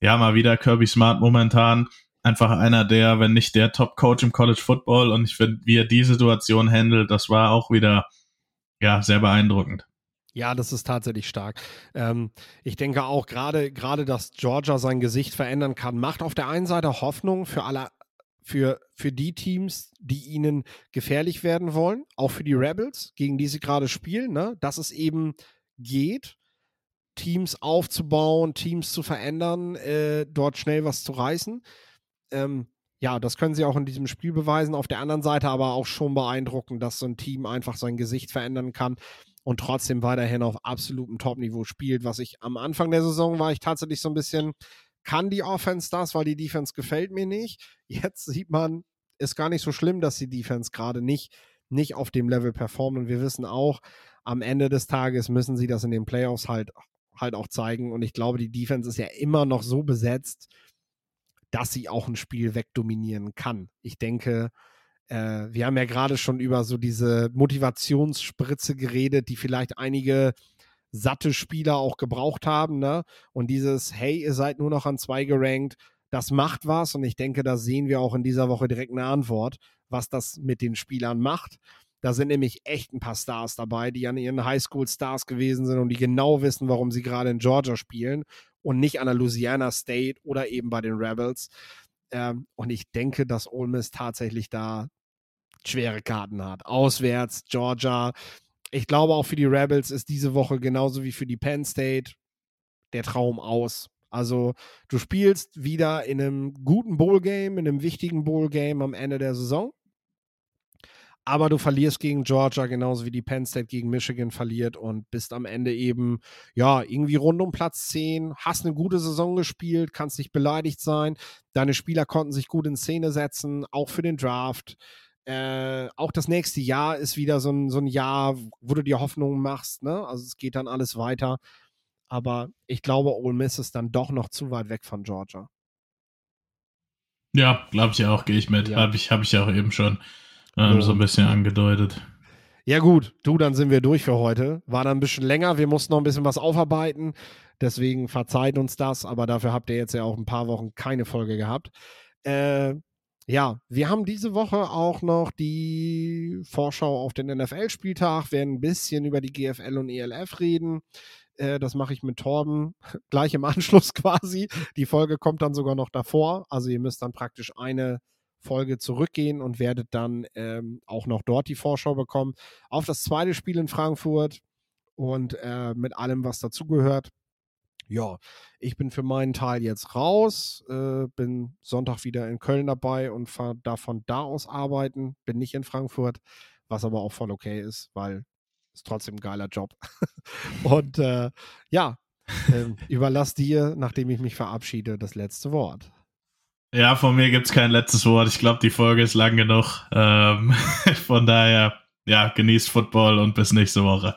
ja, mal wieder Kirby Smart momentan einfach einer der, wenn nicht der Top-Coach im College Football. Und ich finde, wie er die Situation handelt, das war auch wieder, ja, sehr beeindruckend. Ja, das ist tatsächlich stark. Ähm, ich denke auch gerade, gerade, dass Georgia sein Gesicht verändern kann, macht auf der einen Seite Hoffnung für alle, für, für die Teams, die ihnen gefährlich werden wollen, auch für die Rebels, gegen die sie gerade spielen, ne? dass es eben geht, Teams aufzubauen, Teams zu verändern, äh, dort schnell was zu reißen. Ähm, ja, das können sie auch in diesem Spiel beweisen. Auf der anderen Seite aber auch schon beeindruckend, dass so ein Team einfach sein Gesicht verändern kann und trotzdem weiterhin auf absolutem Top-Niveau spielt. Was ich am Anfang der Saison war, ich tatsächlich so ein bisschen, kann die Offense das, weil die Defense gefällt mir nicht. Jetzt sieht man, ist gar nicht so schlimm, dass die Defense gerade nicht, nicht auf dem Level performt. Und wir wissen auch, am Ende des Tages müssen sie das in den Playoffs halt, halt auch zeigen. Und ich glaube, die Defense ist ja immer noch so besetzt, dass sie auch ein Spiel wegdominieren kann. Ich denke, äh, wir haben ja gerade schon über so diese Motivationsspritze geredet, die vielleicht einige satte Spieler auch gebraucht haben. Ne? Und dieses, hey, ihr seid nur noch an zwei gerankt, das macht was. Und ich denke, da sehen wir auch in dieser Woche direkt eine Antwort, was das mit den Spielern macht. Da sind nämlich echt ein paar Stars dabei, die an ihren Highschool-Stars gewesen sind und die genau wissen, warum sie gerade in Georgia spielen und nicht an der Louisiana State oder eben bei den Rebels. Ähm, und ich denke, dass Ole Miss tatsächlich da schwere Karten hat. Auswärts, Georgia. Ich glaube auch für die Rebels ist diese Woche genauso wie für die Penn State der Traum aus. Also du spielst wieder in einem guten Bowl-Game, in einem wichtigen Bowl-Game am Ende der Saison aber du verlierst gegen Georgia genauso wie die Penn State gegen Michigan verliert und bist am Ende eben, ja, irgendwie rund um Platz 10, hast eine gute Saison gespielt, kannst nicht beleidigt sein. Deine Spieler konnten sich gut in Szene setzen, auch für den Draft. Äh, auch das nächste Jahr ist wieder so ein, so ein Jahr, wo du dir Hoffnungen machst, ne? Also es geht dann alles weiter. Aber ich glaube, Ole Miss ist dann doch noch zu weit weg von Georgia. Ja, glaube ich auch, gehe ich mit. Ja. Habe ich, hab ich auch eben schon ähm, so ein bisschen angedeutet. Ja, gut, du, dann sind wir durch für heute. War dann ein bisschen länger, wir mussten noch ein bisschen was aufarbeiten. Deswegen verzeiht uns das, aber dafür habt ihr jetzt ja auch ein paar Wochen keine Folge gehabt. Äh, ja, wir haben diese Woche auch noch die Vorschau auf den NFL-Spieltag, werden ein bisschen über die GFL und ELF reden. Äh, das mache ich mit Torben gleich im Anschluss quasi. Die Folge kommt dann sogar noch davor. Also ihr müsst dann praktisch eine Folge zurückgehen und werdet dann ähm, auch noch dort die Vorschau bekommen auf das zweite Spiel in Frankfurt und äh, mit allem, was dazugehört. Ja, ich bin für meinen Teil jetzt raus, äh, bin Sonntag wieder in Köln dabei und darf von da aus arbeiten, bin nicht in Frankfurt, was aber auch voll okay ist, weil es trotzdem ein geiler Job. und äh, ja, äh, überlass dir, nachdem ich mich verabschiede, das letzte Wort. Ja, von mir gibt es kein letztes Wort. Ich glaube, die Folge ist lang genug. Ähm, von daher, ja, genießt Football und bis nächste Woche.